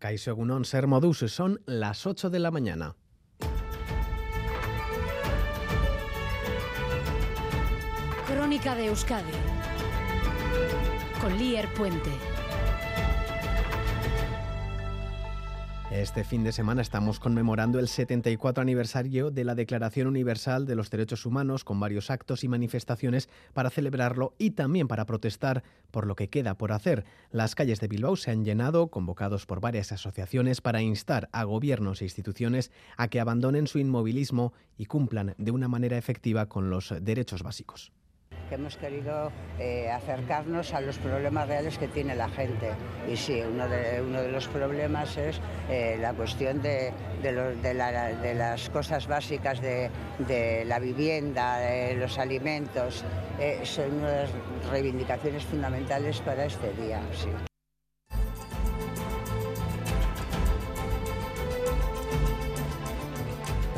Caixo Egunon, Ser son las 8 de la mañana. Crónica de Euskadi con Lier Puente. Este fin de semana estamos conmemorando el 74 aniversario de la Declaración Universal de los Derechos Humanos con varios actos y manifestaciones para celebrarlo y también para protestar por lo que queda por hacer. Las calles de Bilbao se han llenado, convocados por varias asociaciones para instar a gobiernos e instituciones a que abandonen su inmovilismo y cumplan de una manera efectiva con los derechos básicos que hemos querido eh, acercarnos a los problemas reales que tiene la gente. Y sí, uno de, uno de los problemas es eh, la cuestión de, de, las cosas básicas de, la vivienda, de los alimentos. Eh, son unas reivindicaciones fundamentales para este día. Sí.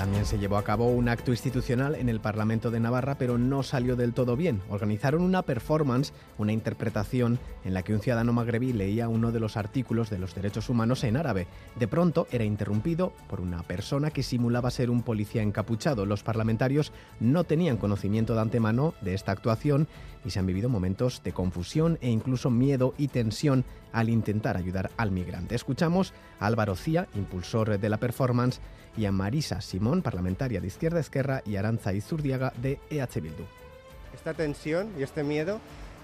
También se llevó a cabo un acto institucional en el Parlamento de Navarra, pero no salió del todo bien. Organizaron una performance, una interpretación, en la que un ciudadano magrebí leía uno de los artículos de los derechos humanos en árabe. De pronto era interrumpido por una persona que simulaba ser un policía encapuchado. Los parlamentarios no tenían conocimiento de antemano de esta actuación y se han vivido momentos de confusión e incluso miedo y tensión al intentar ayudar al migrante. Escuchamos a Álvaro Cía, impulsor de la performance, y a Marisa Simón, parlamentaria de Izquierda Esquerra, y Aranza Izurdiaga de EH Bildu. Esta tensión y este miedo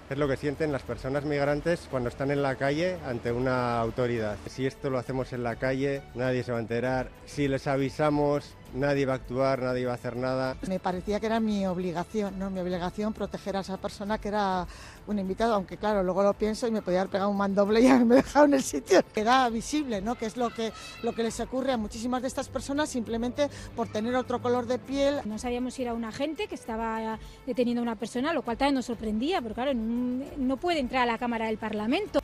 es lo que sienten las personas migrantes cuando están en la calle ante una autoridad. Si esto lo hacemos en la calle, nadie se va a enterar. Si les avisamos, nadie va a actuar, nadie va a hacer nada. Me parecía que era mi obligación, ¿no? Mi obligación proteger a esa persona que era un invitado, aunque claro, luego lo pienso y me podía haber pegado un mandoble y haberme dejado en el sitio. Queda visible, ¿no? Que es lo que, lo que les ocurre a muchísimas de estas personas simplemente por tener otro color de piel. No sabíamos si era un agente que estaba deteniendo a una persona, lo cual también nos sorprendía, porque claro, no puede entrar a la Cámara del Parlamento.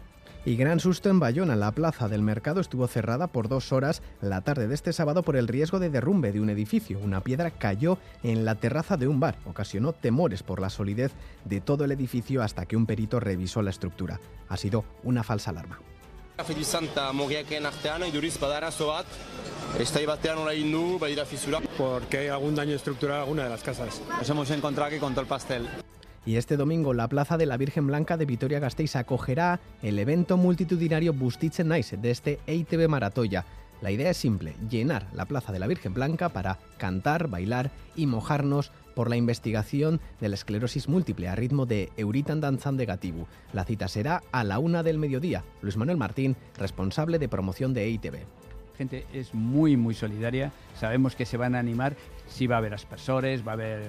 Y gran susto en Bayona. La plaza del mercado estuvo cerrada por dos horas la tarde de este sábado por el riesgo de derrumbe de un edificio. Una piedra cayó en la terraza de un bar. Ocasionó temores por la solidez de todo el edificio hasta que un perito revisó la estructura. Ha sido una falsa alarma. Porque hay algún daño estructural a alguna de las casas. Nos hemos encontrado aquí con todo el pastel. Y este domingo la Plaza de la Virgen Blanca de Vitoria-Gasteiz acogerá el evento multitudinario Bustitzen Nice de este EITB Maratoya. La idea es simple, llenar la Plaza de la Virgen Blanca para cantar, bailar y mojarnos por la investigación de la esclerosis múltiple a ritmo de Euritan Danzan de Gatibu. La cita será a la una del mediodía. Luis Manuel Martín, responsable de promoción de EITB gente es muy muy solidaria, sabemos que se van a animar, sí va a haber aspersores, va a haber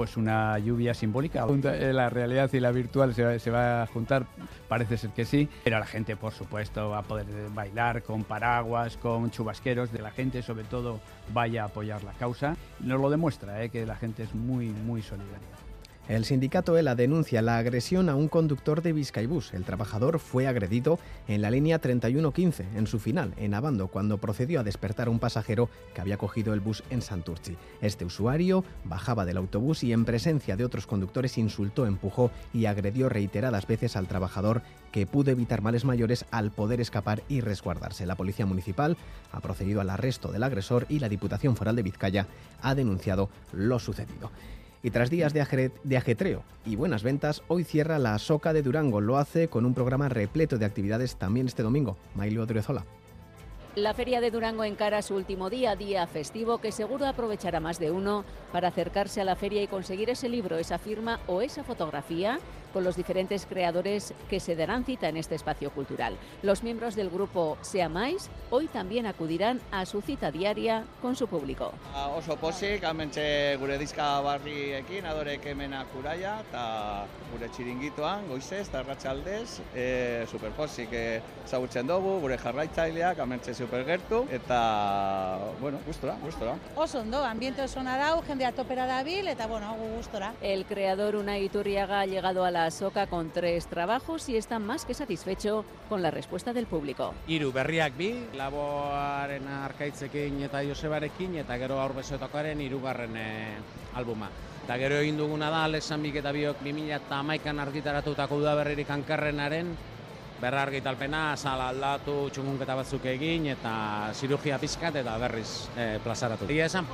pues una lluvia simbólica. Eh, la realidad y la virtual se va, a juntar, parece ser que sí, pero la gente por supuesto va a poder bailar con paraguas, con chubasqueros, de la gente sobre todo vaya a apoyar la causa. Nos lo demuestra, eh, que la gente es muy, muy solidaria. El sindicato ELA denuncia la agresión a un conductor de Vizcaibús. El trabajador fue agredido en la línea 3115, en su final, en Abando, cuando procedió a despertar a un pasajero que había cogido el bus en Santurci. Este usuario bajaba del autobús y en presencia de otros conductores insultó, empujó y agredió reiteradas veces al trabajador que pudo evitar males mayores al poder escapar y resguardarse. La Policía Municipal ha procedido al arresto del agresor y la Diputación Foral de Vizcaya ha denunciado lo sucedido. Y tras días de ajetreo y buenas ventas, hoy cierra la Soca de Durango. Lo hace con un programa repleto de actividades también este domingo. Mailo Odriozola. La Feria de Durango encara su último día, día festivo, que seguro aprovechará más de uno para acercarse a la feria y conseguir ese libro, esa firma o esa fotografía con los diferentes creadores que se darán cita en este espacio cultural. Los miembros del grupo Sea Mais hoy también acudirán a su cita diaria con su público. Oso posik, amentxe gure dizka barriekin, adorek hemen akuraia, eta gure txiringitoan, goizez, eta ratxaldez, e, superposik e, zagutzen dugu, gure jarraitzaileak, amentxe supergertu, eta, bueno, gustora, gustora. Oso ondo, ambiente oso dau, jendea topera dabil, eta, bueno, gustora. El creador Unai Iturriaga ha llegado a la Soca con tres trabajos y está más que satisfecho con la respuesta del público. Iru berriak bi, laboaren arkaitzekin eta Josebarekin eta gero aurbezoetakoaren irugarren e, albuma. Eta gero egin duguna da, Alexan Bik eta biok 2000 eta amaikan argitaratutako udaberririk ankarrenaren berrargitalpena, sala aldatu, txungunketa batzuk egin eta cirugía pizkat eta berriz eh, plazaratu. Egia esan.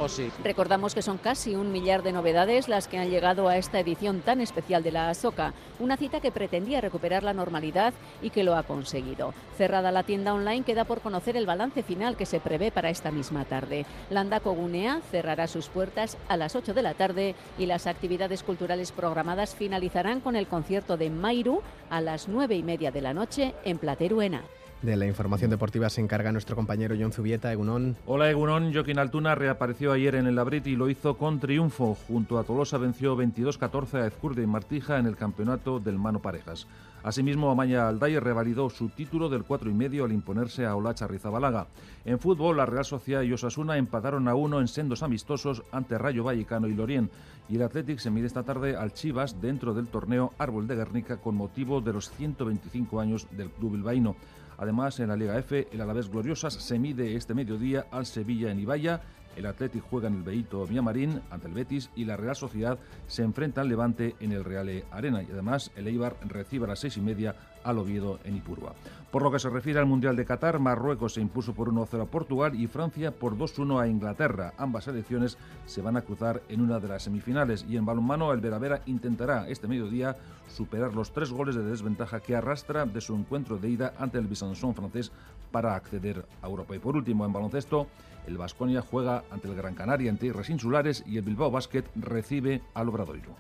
Recordamos que son casi un millar de novedades las que han llegado a esta edición tan especial de la ASOCA, una cita que pretendía recuperar la normalidad y que lo ha conseguido. Cerrada la tienda online, queda por conocer el balance final que se prevé para esta misma tarde. Landako Gunea cerrará sus puertas a las 8 de la tarde y las actividades culturales programadas finalizarán con el concierto de Mairu a las 9 y media de la noche en Plateruena. De la información deportiva se encarga nuestro compañero John Zubieta, Egunon. Hola Egunon, Joaquín Altuna reapareció ayer en el Labrit y lo hizo con triunfo. Junto a Tolosa venció 22-14 a Ezcurde y Martija en el campeonato del Mano Parejas. Asimismo, Amaya Alday revalidó su título del 4 y medio al imponerse a Olacha Rizabalaga. En fútbol, la Real Sociedad y Osasuna empataron a uno en sendos amistosos ante Rayo Vallecano y Lorien. Y el Athletic se mide esta tarde al Chivas dentro del torneo Árbol de Guernica con motivo de los 125 años del club bilbaíno. Además, en la Liga F, el Alavés Gloriosas se mide este mediodía al Sevilla en Ibaya. El Athletic juega en el Beito Villamarín ante el Betis y la Real Sociedad se enfrenta al Levante en el Reale Arena. Y además, el Eibar recibe a las seis y media al Oviedo en Ipurba. Por lo que se refiere al Mundial de Qatar, Marruecos se impuso por 1-0 a Portugal y Francia por 2-1 a Inglaterra. Ambas selecciones se van a cruzar en una de las semifinales y en balonmano el Veravera intentará este mediodía superar los tres goles de desventaja que arrastra de su encuentro de ida ante el Bisanson francés para acceder a Europa. Y por último, en baloncesto, el Vasconia juega ante el Gran Canaria en tierras insulares y el Bilbao Basket recibe al Obradoiro.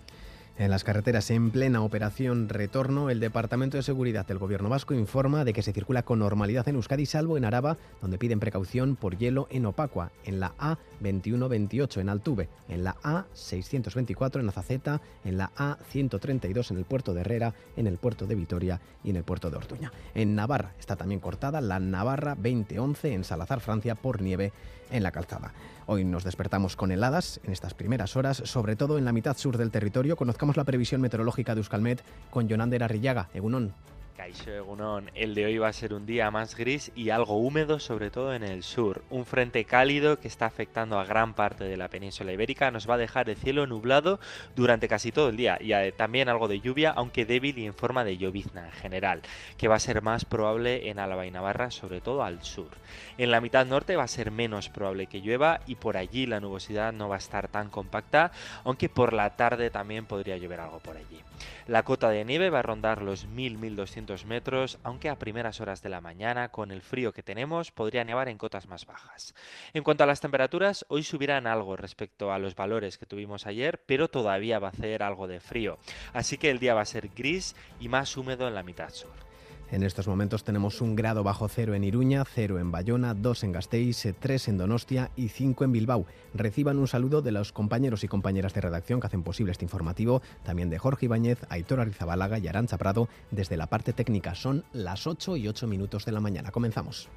En las carreteras en plena operación retorno, el Departamento de Seguridad del Gobierno Vasco informa de que se circula con normalidad en Euskadi, salvo en Araba, donde piden precaución por hielo en Opacua, en la A2128 en Altuve, en la A624 en Azaceta, en la A132 en el puerto de Herrera, en el puerto de Vitoria y en el puerto de Ortuña. En Navarra está también cortada la Navarra 2011 en Salazar, Francia, por nieve en la calzada. Hoy nos despertamos con heladas en estas primeras horas, sobre todo en la mitad sur del territorio. Conozcamos la previsión meteorológica de Euskalmet con Jonander Arrillaga. Egunon. Caixo Egunon, el de hoy va a ser un día más gris y algo húmedo, sobre todo en el sur. Un frente cálido que está afectando a gran parte de la península ibérica nos va a dejar el cielo nublado durante casi todo el día y eh, también algo de lluvia, aunque débil y en forma de llovizna en general, que va a ser más probable en Álava y Navarra, sobre todo al sur. En la mitad norte va a ser menos probable que llueva y por allí la nubosidad no va a estar tan compacta, aunque por la tarde también podría llover algo por allí. La cota de nieve va a rondar los 1000-1200 metros, aunque a primeras horas de la mañana, con el frío que tenemos, podría nevar en cotas más bajas. En cuanto a las temperaturas, hoy subirán algo respecto a los valores que tuvimos ayer, pero todavía va a hacer algo de frío. Así que el día va a ser gris y más húmedo en la mitad sur. En estos momentos tenemos un grado bajo cero en Iruña, cero en Bayona, dos en Gasteiz, tres en Donostia y cinco en Bilbao. Reciban un saludo de los compañeros y compañeras de redacción que hacen posible este informativo, también de Jorge Ibáñez, Aitor Arizabalaga y Arancha Prado desde la parte técnica. Son las 8 y 8 minutos de la mañana. Comenzamos.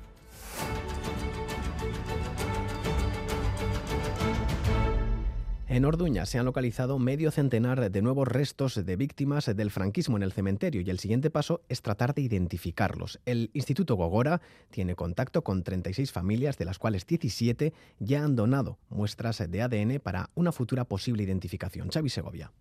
En Orduña se han localizado medio centenar de nuevos restos de víctimas del franquismo en el cementerio y el siguiente paso es tratar de identificarlos. El Instituto Gogora tiene contacto con 36 familias, de las cuales 17 ya han donado muestras de ADN para una futura posible identificación. Xavi Segovia.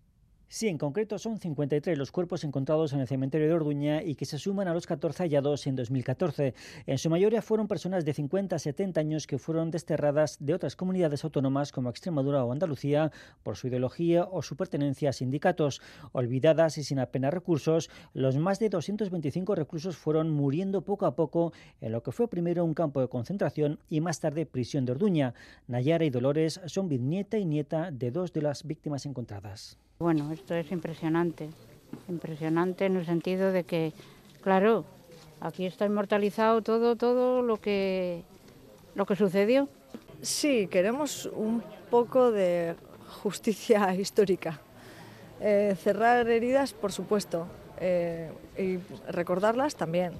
Sí, en concreto son 53 los cuerpos encontrados en el cementerio de Orduña y que se suman a los 14 hallados en 2014. En su mayoría fueron personas de 50 a 70 años que fueron desterradas de otras comunidades autónomas como Extremadura o Andalucía por su ideología o su pertenencia a sindicatos. Olvidadas y sin apenas recursos, los más de 225 reclusos fueron muriendo poco a poco en lo que fue primero un campo de concentración y más tarde prisión de Orduña. Nayara y Dolores son bisnieta y nieta de dos de las víctimas encontradas. Bueno, esto es impresionante, impresionante en el sentido de que, claro, aquí está inmortalizado todo, todo lo que, lo que sucedió. Sí, queremos un poco de justicia histórica. Eh, cerrar heridas, por supuesto, eh, y recordarlas también.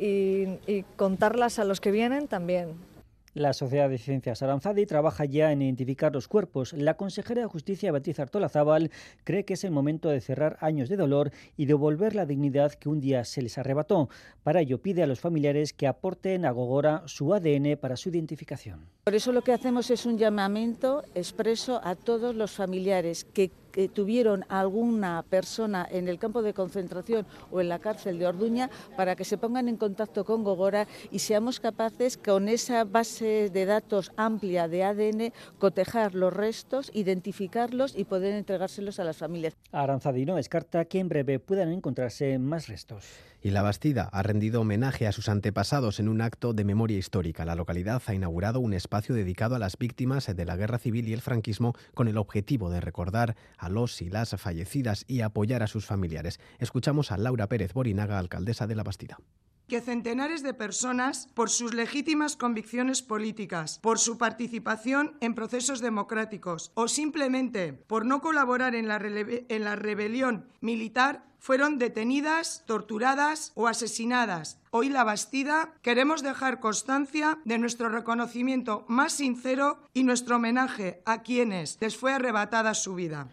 Y, y contarlas a los que vienen también. La Sociedad de Ciencias Aranzadi trabaja ya en identificar los cuerpos. La consejera de Justicia, Beatriz Artolazábal, cree que es el momento de cerrar años de dolor y devolver la dignidad que un día se les arrebató. Para ello pide a los familiares que aporten a Gogora su ADN para su identificación. Por eso lo que hacemos es un llamamiento expreso a todos los familiares que tuvieron alguna persona en el campo de concentración o en la cárcel de Orduña para que se pongan en contacto con Gogora y seamos capaces con esa base de datos amplia de ADN cotejar los restos, identificarlos y poder entregárselos a las familias. Aranzadino descarta que en breve puedan encontrarse más restos. Y la Bastida ha rendido homenaje a sus antepasados en un acto de memoria histórica. La localidad ha inaugurado un espacio dedicado a las víctimas de la guerra civil y el franquismo con el objetivo de recordar a los y las fallecidas y apoyar a sus familiares. Escuchamos a Laura Pérez Borinaga, alcaldesa de la Bastida que centenares de personas, por sus legítimas convicciones políticas, por su participación en procesos democráticos o simplemente por no colaborar en la, en la rebelión militar, fueron detenidas, torturadas o asesinadas. Hoy la Bastida queremos dejar constancia de nuestro reconocimiento más sincero y nuestro homenaje a quienes les fue arrebatada su vida.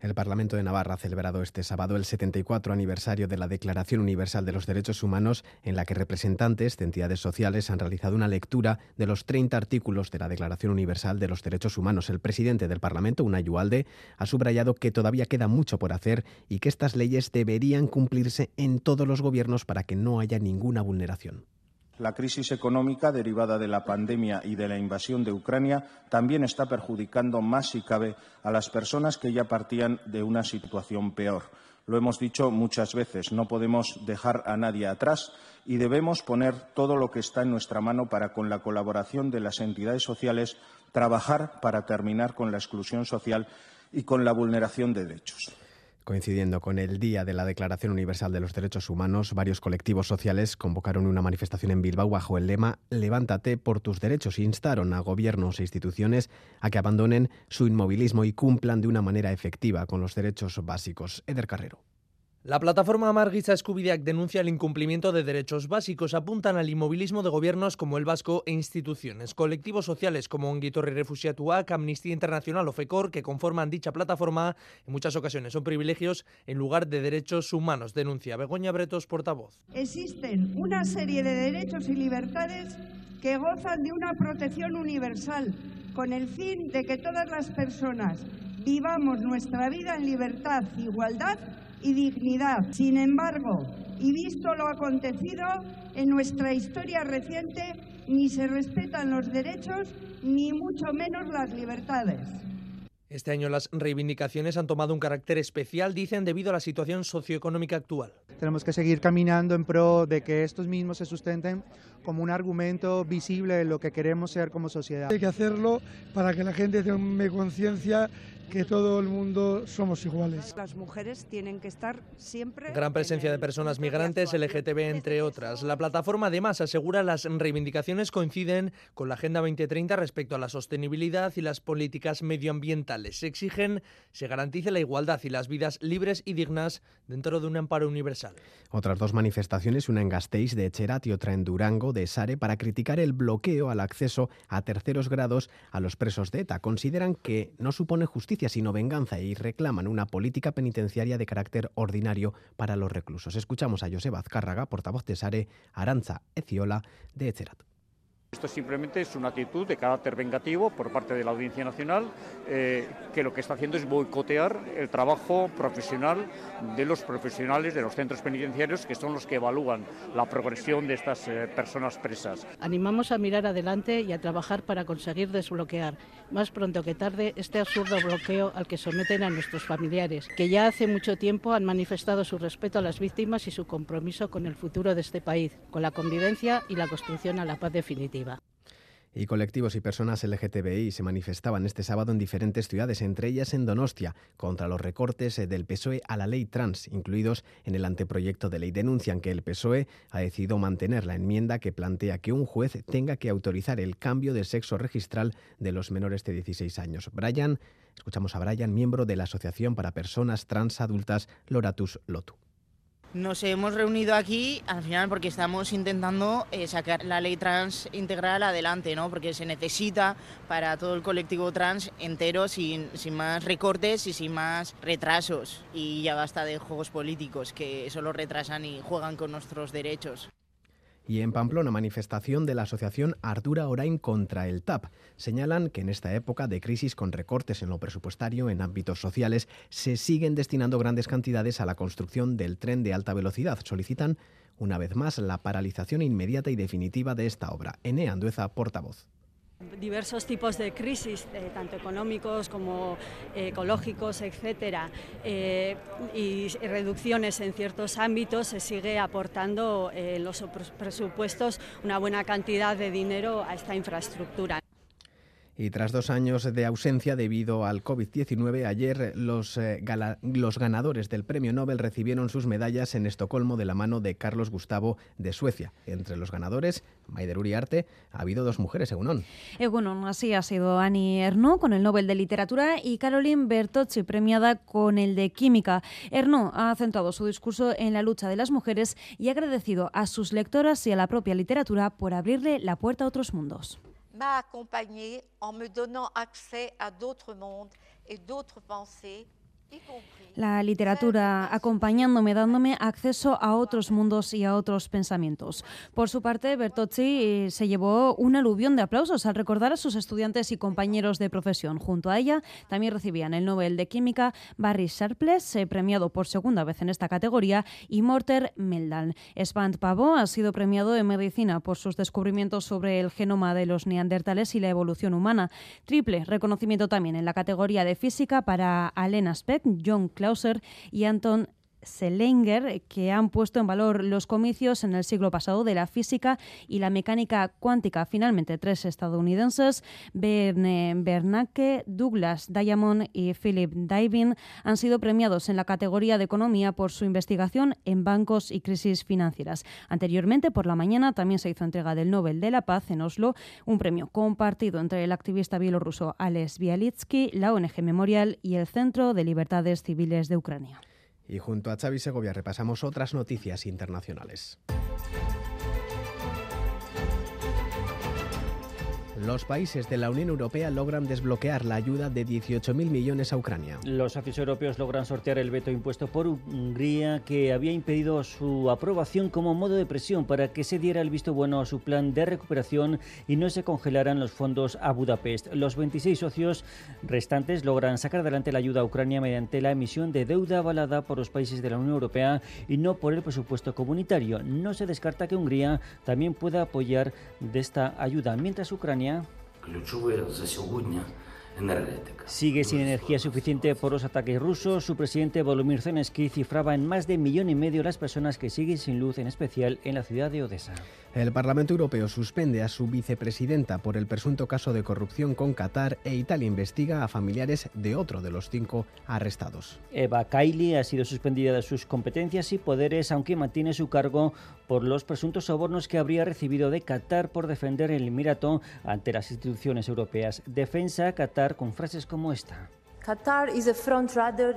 El Parlamento de Navarra ha celebrado este sábado el 74 aniversario de la Declaración Universal de los Derechos Humanos, en la que representantes de entidades sociales han realizado una lectura de los 30 artículos de la Declaración Universal de los Derechos Humanos. El presidente del Parlamento, Unai Ualde, ha subrayado que todavía queda mucho por hacer y que estas leyes deberían cumplirse en todos los gobiernos para que no haya ninguna vulneración. La crisis económica derivada de la pandemia y de la invasión de Ucrania también está perjudicando más, si cabe, a las personas que ya partían de una situación peor. Lo hemos dicho muchas veces, no podemos dejar a nadie atrás y debemos poner todo lo que está en nuestra mano para, con la colaboración de las entidades sociales, trabajar para terminar con la exclusión social y con la vulneración de derechos. Coincidiendo con el Día de la Declaración Universal de los Derechos Humanos, varios colectivos sociales convocaron una manifestación en Bilbao bajo el lema Levántate por tus derechos e instaron a gobiernos e instituciones a que abandonen su inmovilismo y cumplan de una manera efectiva con los derechos básicos. Eder Carrero. La plataforma Margiza Escubideak denuncia el incumplimiento de derechos básicos, apuntan al inmovilismo de gobiernos como el vasco e instituciones. Colectivos sociales como Onguitorri Refusiatuak, Amnistía Internacional o FECOR, que conforman dicha plataforma, en muchas ocasiones son privilegios en lugar de derechos humanos, denuncia Begoña Bretos, portavoz. Existen una serie de derechos y libertades que gozan de una protección universal, con el fin de que todas las personas vivamos nuestra vida en libertad, igualdad y dignidad. Sin embargo, y visto lo acontecido en nuestra historia reciente, ni se respetan los derechos ni mucho menos las libertades. Este año las reivindicaciones han tomado un carácter especial, dicen, debido a la situación socioeconómica actual. Tenemos que seguir caminando en pro de que estos mismos se sustenten como un argumento visible de lo que queremos ser como sociedad. Hay que hacerlo para que la gente tome conciencia que todo el mundo somos iguales. Las mujeres tienen que estar siempre. Gran presencia de personas migrantes, LGTB, entre otras. La plataforma además asegura las reivindicaciones coinciden con la Agenda 2030 respecto a la sostenibilidad y las políticas medioambientales. Se exigen se garantice la igualdad y las vidas libres y dignas dentro de un amparo universal. Otras dos manifestaciones, una en Gasteiz de Echerat y otra en Durango de Sare, para criticar el bloqueo al acceso a terceros grados a los presos de ETA. Consideran que no supone justicia sino venganza y reclaman una política penitenciaria de carácter ordinario para los reclusos. Escuchamos a Joseba Azcárraga, portavoz de Sare, Aranza Eciola de Echerat. Esto simplemente es una actitud de carácter vengativo por parte de la Audiencia Nacional eh, que lo que está haciendo es boicotear el trabajo profesional de los profesionales de los centros penitenciarios que son los que evalúan la progresión de estas eh, personas presas. Animamos a mirar adelante y a trabajar para conseguir desbloquear más pronto que tarde este absurdo bloqueo al que someten a nuestros familiares, que ya hace mucho tiempo han manifestado su respeto a las víctimas y su compromiso con el futuro de este país, con la convivencia y la construcción a la paz definitiva. Y colectivos y personas LGTBI se manifestaban este sábado en diferentes ciudades, entre ellas en Donostia, contra los recortes del PSOE a la ley trans, incluidos en el anteproyecto de ley. Denuncian que el PSOE ha decidido mantener la enmienda que plantea que un juez tenga que autorizar el cambio de sexo registral de los menores de 16 años. Brian, escuchamos a Brian, miembro de la Asociación para Personas Trans Adultas Loratus Lotu. Nos hemos reunido aquí al final porque estamos intentando eh, sacar la ley trans integral adelante, ¿no? porque se necesita para todo el colectivo trans entero sin, sin más recortes y sin más retrasos. Y ya basta de juegos políticos que solo retrasan y juegan con nuestros derechos. Y en Pamplona, manifestación de la asociación Artura Orain contra el TAP. Señalan que en esta época de crisis con recortes en lo presupuestario en ámbitos sociales se siguen destinando grandes cantidades a la construcción del tren de alta velocidad. Solicitan una vez más la paralización inmediata y definitiva de esta obra. Ene Andueza, portavoz diversos tipos de crisis, eh, tanto económicos como eh, ecológicos, etcétera, eh, y reducciones en ciertos ámbitos, se sigue aportando en los presupuestos una buena cantidad de dinero a esta infraestructura. Y tras dos años de ausencia debido al COVID-19, ayer los, eh, los, ganadores del Premio Nobel recibieron sus medallas en Estocolmo de la mano de Carlos Gustavo de Suecia. Entre los ganadores, Maider Uriarte, ha habido dos mujeres, Egunon. Egunon, así ha sido Annie Ernaux con el Nobel de Literatura y Caroline Bertocci premiada con el de Química. Ernaux ha centrado su discurso en la lucha de las mujeres y ha agradecido a sus lectoras y a la propia literatura por abrirle la puerta a otros mundos. M'a accompagné en me donnant accès à d'autres mondes et d'autres pensées La literatura acompañándome, dándome acceso a otros mundos y a otros pensamientos. Por su parte, Bertocci eh, se llevó un aluvión de aplausos al recordar a sus estudiantes y compañeros de profesión. Junto a ella también recibían el Nobel de Química Barry Sharpless, eh, premiado por segunda vez en esta categoría, y Morter Meldal. Svant Pavo ha sido premiado en medicina por sus descubrimientos sobre el genoma de los neandertales y la evolución humana. Triple reconocimiento también en la categoría de física para Alena Speck John Clauser y Anton Selinger, que han puesto en valor los comicios en el siglo pasado de la física y la mecánica cuántica. Finalmente, tres estadounidenses, Berne Bernanke, Douglas Diamond y Philip Divin, han sido premiados en la categoría de economía por su investigación en bancos y crisis financieras. Anteriormente, por la mañana, también se hizo entrega del Nobel de la Paz en Oslo, un premio compartido entre el activista bielorruso Alex Bialitsky, la ONG Memorial y el Centro de Libertades Civiles de Ucrania. Y junto a Xavi Segovia repasamos otras noticias internacionales. Los países de la Unión Europea logran desbloquear la ayuda de 18.000 millones a Ucrania. Los socios europeos logran sortear el veto impuesto por Hungría que había impedido su aprobación como modo de presión para que se diera el visto bueno a su plan de recuperación y no se congelaran los fondos a Budapest. Los 26 socios restantes logran sacar adelante la ayuda a Ucrania mediante la emisión de deuda avalada por los países de la Unión Europea y no por el presupuesto comunitario. No se descarta que Hungría también pueda apoyar de esta ayuda, mientras Ucrania Sigue sin energía suficiente por los ataques rusos. Su presidente Volodymyr Zelensky cifraba en más de un millón y medio las personas que siguen sin luz, en especial en la ciudad de Odessa. El Parlamento Europeo suspende a su vicepresidenta por el presunto caso de corrupción con Qatar e Italia investiga a familiares de otro de los cinco arrestados. Eva Kaili ha sido suspendida de sus competencias y poderes, aunque mantiene su cargo por los presuntos sobornos que habría recibido de Qatar por defender el Emirato ante las instituciones europeas. Defensa Qatar con frases como esta. Qatar is a front runner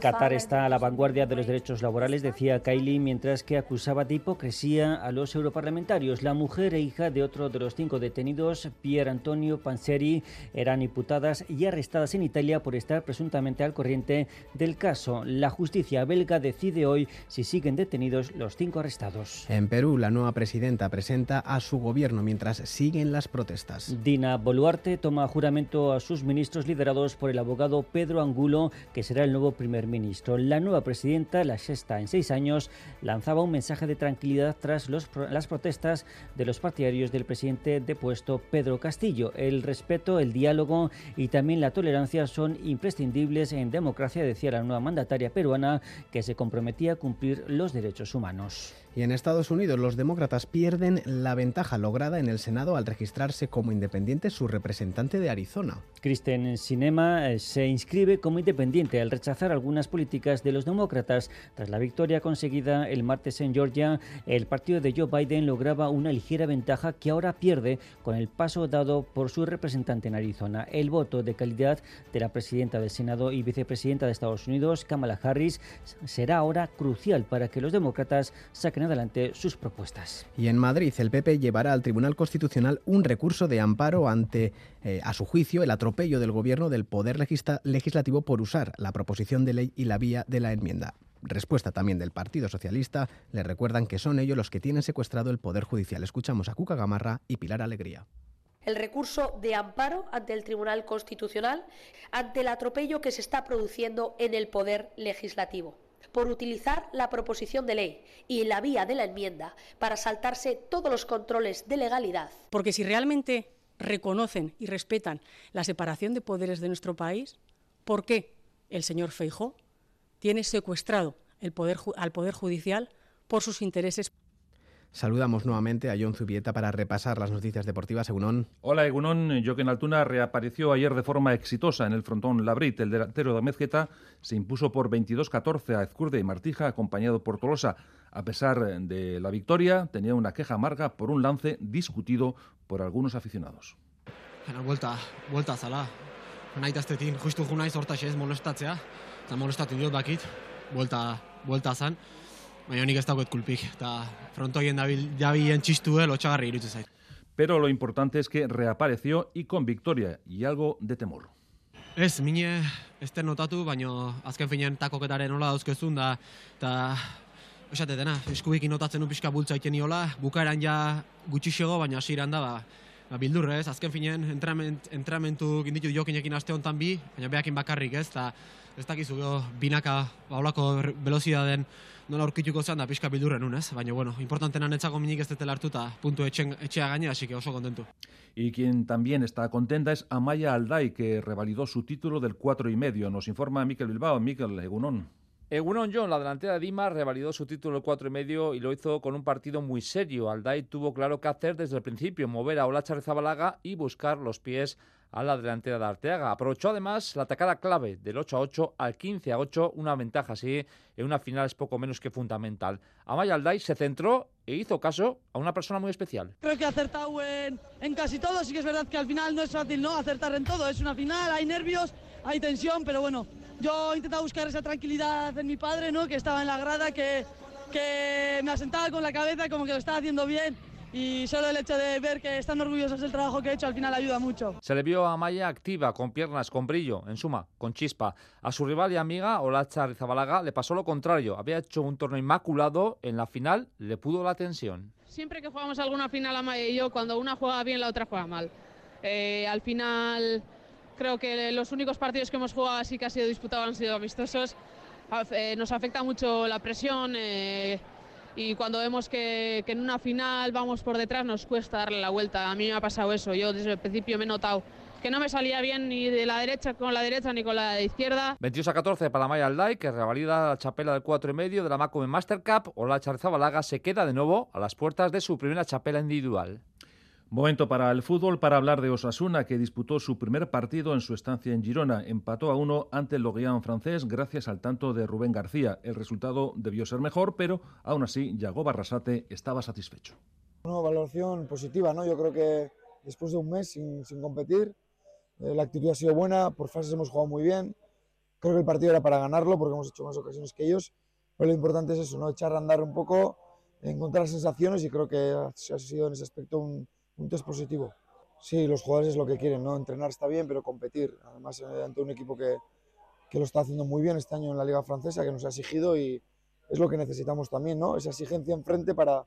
Qatar está a la vanguardia de los derechos laborales, decía Kylie, mientras que acusaba de hipocresía a los europarlamentarios. La mujer e hija de otro de los cinco detenidos, Pier Antonio Panzeri, eran imputadas y arrestadas en Italia por estar presuntamente al corriente del caso. La justicia belga decide hoy si siguen detenidos los cinco arrestados. En Perú, la nueva presidenta presenta a su gobierno mientras siguen las protestas. Dina Boluarte toma juramento a sus ministros liderados por el abogado Pedro Angulo, que será el nuevo primer ministro. La nueva presidenta, la sexta en seis años, lanzaba un mensaje de tranquilidad tras las protestas de los partidarios del presidente depuesto Pedro Castillo. El respeto, el diálogo y también la tolerancia son imprescindibles en democracia, decía la nueva mandataria peruana, que se comprometía a cumplir los derechos humanos. Y en Estados Unidos los demócratas pierden la ventaja lograda en el Senado al registrarse como independiente su representante de Arizona. Kristen Sinema eh, se inscribe como independiente al rechazar algunas políticas de los demócratas. Tras la victoria conseguida el martes en Georgia, el partido de Joe Biden lograba una ligera ventaja que ahora pierde con el paso dado por su representante en Arizona. El voto de calidad de la presidenta del Senado y vicepresidenta de Estados Unidos, Kamala Harris, será ahora crucial para que los demócratas saquen adelante sus propuestas. Y en Madrid, el PP llevará al Tribunal Constitucional un recurso de amparo ante, eh, a su juicio, el atropello del Gobierno del Poder Legislativo por usar la proposición de ley y la vía de la enmienda. respuesta también del Partido Socialista, le recuerdan que son ellos los que tienen secuestrado el Poder Judicial. Escuchamos a Cuca Gamarra y Pilar Alegría el recurso de amparo ante el Tribunal Constitucional ante el atropello que se está produciendo en el Poder Legislativo por utilizar la proposición de ley y la vía de la enmienda para saltarse todos los controles de legalidad. Porque si realmente reconocen y respetan la separación de poderes de nuestro país, ¿por qué el señor Feijó tiene secuestrado el poder, al Poder Judicial por sus intereses Saludamos nuevamente a John Zubieta para repasar las noticias deportivas. Egunon. Hola, Egunon. Joaquín Altuna reapareció ayer de forma exitosa en el frontón Labrit. El delantero de Mezqueta se impuso por 22-14 a Ezcurde y Martija, acompañado por Tolosa. A pesar de la victoria, tenía una queja amarga por un lance discutido por algunos aficionados. vuelta, vuelta zala. Naitaztetin, justu junaiz hortaxe ez molestatzea. Eta molestatzen diot bakit, vuelta, vuelta zan. Baina nik ez dauket kulpik, eta frontoien dabilen txistue lotxagarri irutzen zait. Pero lo importante es que reapareció y con victoria y algo de temor. Ez, mine, ez ten notatu, baina azken finean takoketaren nola dauzkezun da, eta esate dena, eskubikin notatzen un pixka bultza iten niola, bukaeran ja gutxixego, baina hasiran da, ba, ba, bildurre ez, azken finean entrament, entramentu ginditu jokinekin aste honetan bi, baina behakin bakarrik ez, eta ez dakizu, binaka, ba, olako velozidaden nola aurkituko zen da pixka bildurren unez, baina bueno, importantena netzako minik ez detela hartuta puntu etxen, etxea gaine, así que oso contentu. Y quien también está contenta es Amaya Alday, que revalidó su título del 4 y medio. Nos informa Miquel Bilbao. Miquel, Egunon. Egunon John, la delantera de Dima, revalidó su título del 4 y medio y lo hizo con un partido muy serio. Alday tuvo claro qué hacer desde el principio, mover a Olacha Rezabalaga y buscar los pies a la delantera de Arteaga. Aprovechó además la atacada clave del 8 a 8 al 15 a 8, una ventaja así en una final es poco menos que fundamental. Amaya Alday se centró e hizo caso a una persona muy especial. Creo que ha acertado en, en casi todo, sí que es verdad que al final no es fácil no acertar en todo, es una final, hay nervios, hay tensión, pero bueno, yo he intentado buscar esa tranquilidad en mi padre, ¿no? que estaba en la grada, que, que me asentaba con la cabeza como que lo estaba haciendo bien y solo el hecho de ver que están orgullosos del trabajo que he hecho al final ayuda mucho. Se le vio a Maya activa, con piernas, con brillo, en suma, con chispa. A su rival y amiga, Olacha Rizabalaga, le pasó lo contrario. Había hecho un torneo inmaculado, en la final le pudo la tensión. Siempre que jugamos alguna final, Amaya y yo, cuando una juega bien, la otra juega mal. Eh, al final, creo que los únicos partidos que hemos jugado así que ha sido disputados han sido amistosos. Eh, nos afecta mucho la presión. Eh, y cuando vemos que, en una final vamos por detrás nos cuesta darle la vuelta. A mí me ha pasado eso, yo desde el principio me he notado que no me salía bien ni de la derecha con la derecha ni con la izquierda. 22 a 14 para Maya Alday, que revalida la chapela del 4 y medio de la Macome Master Cup. O la Charzabalaga se queda de nuevo a las puertas de su primera chapela individual. Momento para el fútbol para hablar de Osasuna, que disputó su primer partido en su estancia en Girona. Empató a uno ante el Loguian francés gracias al tanto de Rubén García. El resultado debió ser mejor, pero aún así Yago Barrasate estaba satisfecho. Una valoración positiva, ¿no? Yo creo que después de un mes sin, competir, eh, la actitud ha sido buena, por fases hemos jugado muy bien. Creo que el partido era para ganarlo porque hemos hecho más ocasiones que ellos, pero lo importante es eso, ¿no? Echar a andar un poco, encontrar sensaciones y creo que ha sido en ese aspecto un un test positivo. Sí, los jugadores es lo que quieren, ¿no? Entrenar está bien, pero competir. Además, eh, ante un equipo que, que, lo está haciendo muy bien este año en la Liga Francesa, que nos ha exigido y es lo que necesitamos también, ¿no? Esa exigencia enfrente para,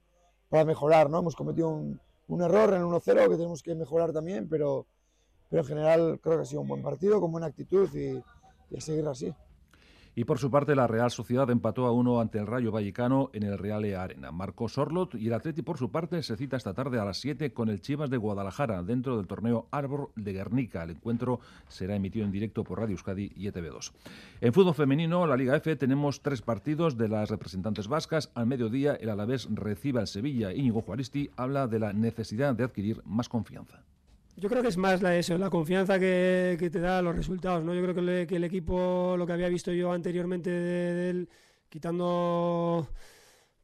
para mejorar, ¿no? Hemos cometido un, un error en 1-0 que tenemos que mejorar también, pero, pero en general creo que ha sido un buen partido, con buena actitud y, y a seguir así. Y por su parte, la Real Sociedad empató a uno ante el Rayo Vallecano en el Real e Arena. Marcó Sorlot y el Atleti, por su parte, se cita esta tarde a las 7 con el Chivas de Guadalajara dentro del torneo Árbol de Guernica. El encuentro será emitido en directo por Radio Euskadi y ETV2. En fútbol femenino, la Liga F, tenemos tres partidos de las representantes vascas. Al mediodía, el Alavés recibe al Sevilla. Íñigo Juaristi habla de la necesidad de adquirir más confianza. Yo creo que es más la, eso, la confianza que, te da los resultados. ¿no? Yo creo que, el equipo, lo que había visto yo anteriormente de, él, quitando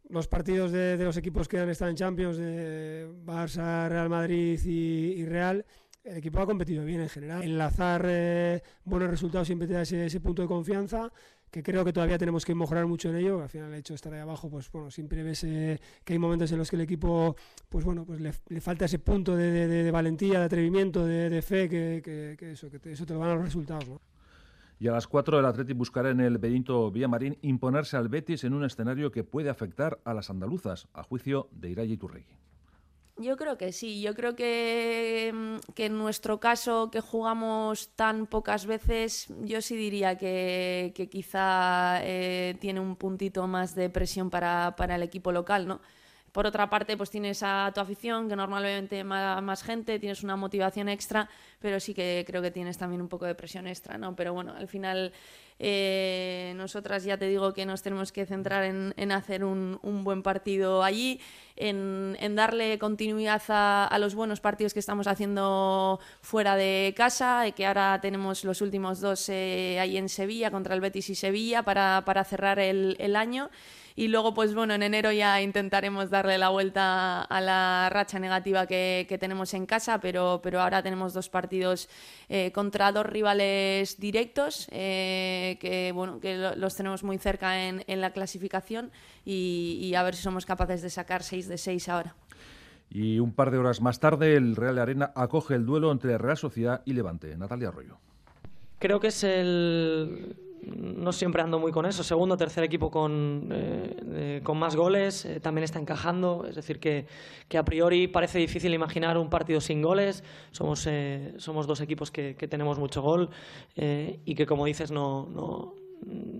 los partidos de, los equipos que han estado en Champions, de Barça, Real Madrid y, Real, el equipo ha competido bien en general. Enlazar eh, buenos resultados siempre te da ese punto de confianza que creo que todavía tenemos que mejorar mucho en ello. Al final, el hecho de estar ahí abajo, pues bueno, siempre ves eh, que hay momentos en los que el equipo, pues bueno, pues le, falta ese punto de, valentía, de atrevimiento, de, fe, que, eso, que eso te lo van los resultados. Y a las 4 el Athletic buscará en el Benito Villamarín imponerse al Betis en un escenario que puede afectar a las andaluzas, a juicio de Iraya Iturregui. Yo creo que sí, yo creo que, mm, que, en nuestro caso que jugamos tan pocas veces, yo sí diría que, quizá eh, tiene un puntito más de presión para, para el equipo local, ¿no? Por otra parte, pues tienes a tu afición, que normalmente más, más gente, tienes una motivación extra, pero sí que creo que tienes también un poco de presión extra, ¿no? Pero bueno, al final eh, nosotras ya te digo que nos tenemos que centrar en, hacer un, un, buen partido allí, en, darle continuidad a, los buenos partidos que estamos haciendo fuera de casa, que ahora tenemos los últimos dos eh, ahí en Sevilla, contra el Betis y Sevilla, para, cerrar el año y luego pues bueno, en enero ya intentaremos darle la vuelta a la racha negativa que, que tenemos en casa, pero, pero ahora tenemos dos partidos eh, contra dos rivales directos eh, que bueno, que los tenemos muy cerca en, en la clasificación y, y, a ver si somos capaces de sacar 6 de 6 ahora. Y un par de horas más tarde, el Real Arena acoge el duelo entre Real Sociedad y Levante. Natalia Arroyo. Creo que es el, no siempre ando muy con eso. Segundo, tercer equipo con, eh, con más goles, eh, también está encajando. Es decir, que, que, a priori parece difícil imaginar un partido sin goles. Somos, eh, somos dos equipos que, que, tenemos mucho gol y que, como dices, no, no,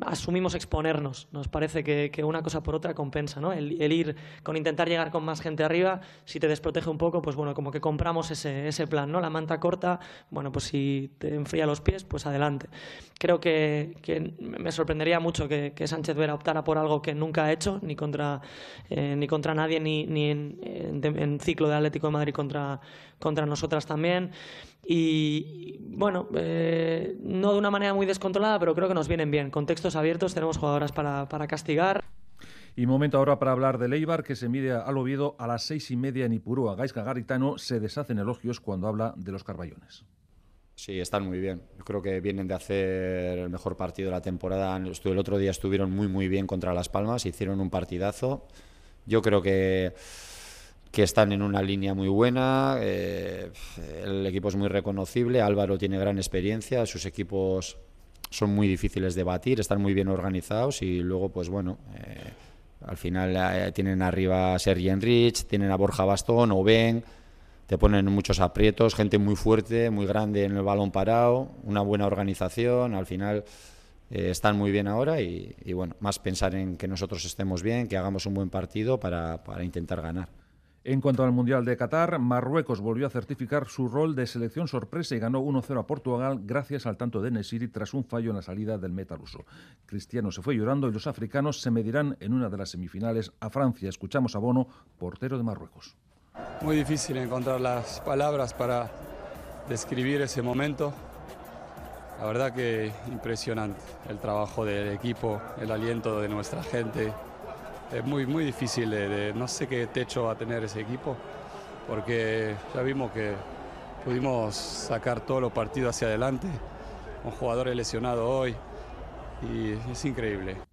asumimos exponernos. Nos parece que, que, una cosa por otra compensa, ¿no? El, ir con intentar llegar con más gente arriba, si te desprotege un poco, pues bueno, como que compramos ese, ese plan, ¿no? La manta corta, bueno, pues si te enfría los pies, pues adelante. Creo que, me sorprendería mucho que, que, Sánchez Vera optara por algo que nunca ha hecho, ni contra, eh, ni contra nadie, ni, ni en, ciclo de Atlético de Madrid contra, contra nosotras también. Y bueno, eh, no de una manera muy descontrolada, pero creo que nos vienen bien. Contextos abiertos, tenemos jugadoras para, para castigar. Y momento ahora para hablar de Leibar, que se mide al Oviedo a las seis y media en Ipurúa. Gaisca Garitano se deshacen elogios cuando habla de los Carballones. Sí, están muy bien. Yo creo que vienen de hacer el mejor partido de la temporada. El otro día estuvieron muy, muy bien contra Las Palmas, hicieron un partidazo. Yo creo que que están en una línea muy buena, eh, el equipo es muy reconocible, Álvaro tiene gran experiencia, sus equipos son muy difíciles de batir, están muy bien organizados y luego, pues bueno, eh, al final eh, tienen arriba a Sergi Enrich, tienen a Borja Bastón, Oben, te ponen muchos aprietos, gente muy fuerte, muy grande en el balón parado, una buena organización, al final están muy bien ahora y, bueno, más pensar en que nosotros estemos bien, que hagamos un buen partido para intentar ganar. En cuanto al Mundial de Qatar, Marruecos volvió a certificar su rol de selección sorpresa y ganó 1-0 a Portugal gracias al tanto de Nesiri tras un fallo en la salida del meta ruso. Cristiano se fue llorando y los africanos se medirán en una de las semifinales a Francia. Escuchamos a Bono, portero de Marruecos. Muy difícil encontrar las palabras para describir ese momento. La verdad que impresionante el trabajo del equipo, el aliento de nuestra gente, es muy, muy difícil, no sé qué techo va a tener ese equipo, porque ya vimos que pudimos sacar todos los partidos hacia adelante, con jugadores lesionados hoy, y es increíble.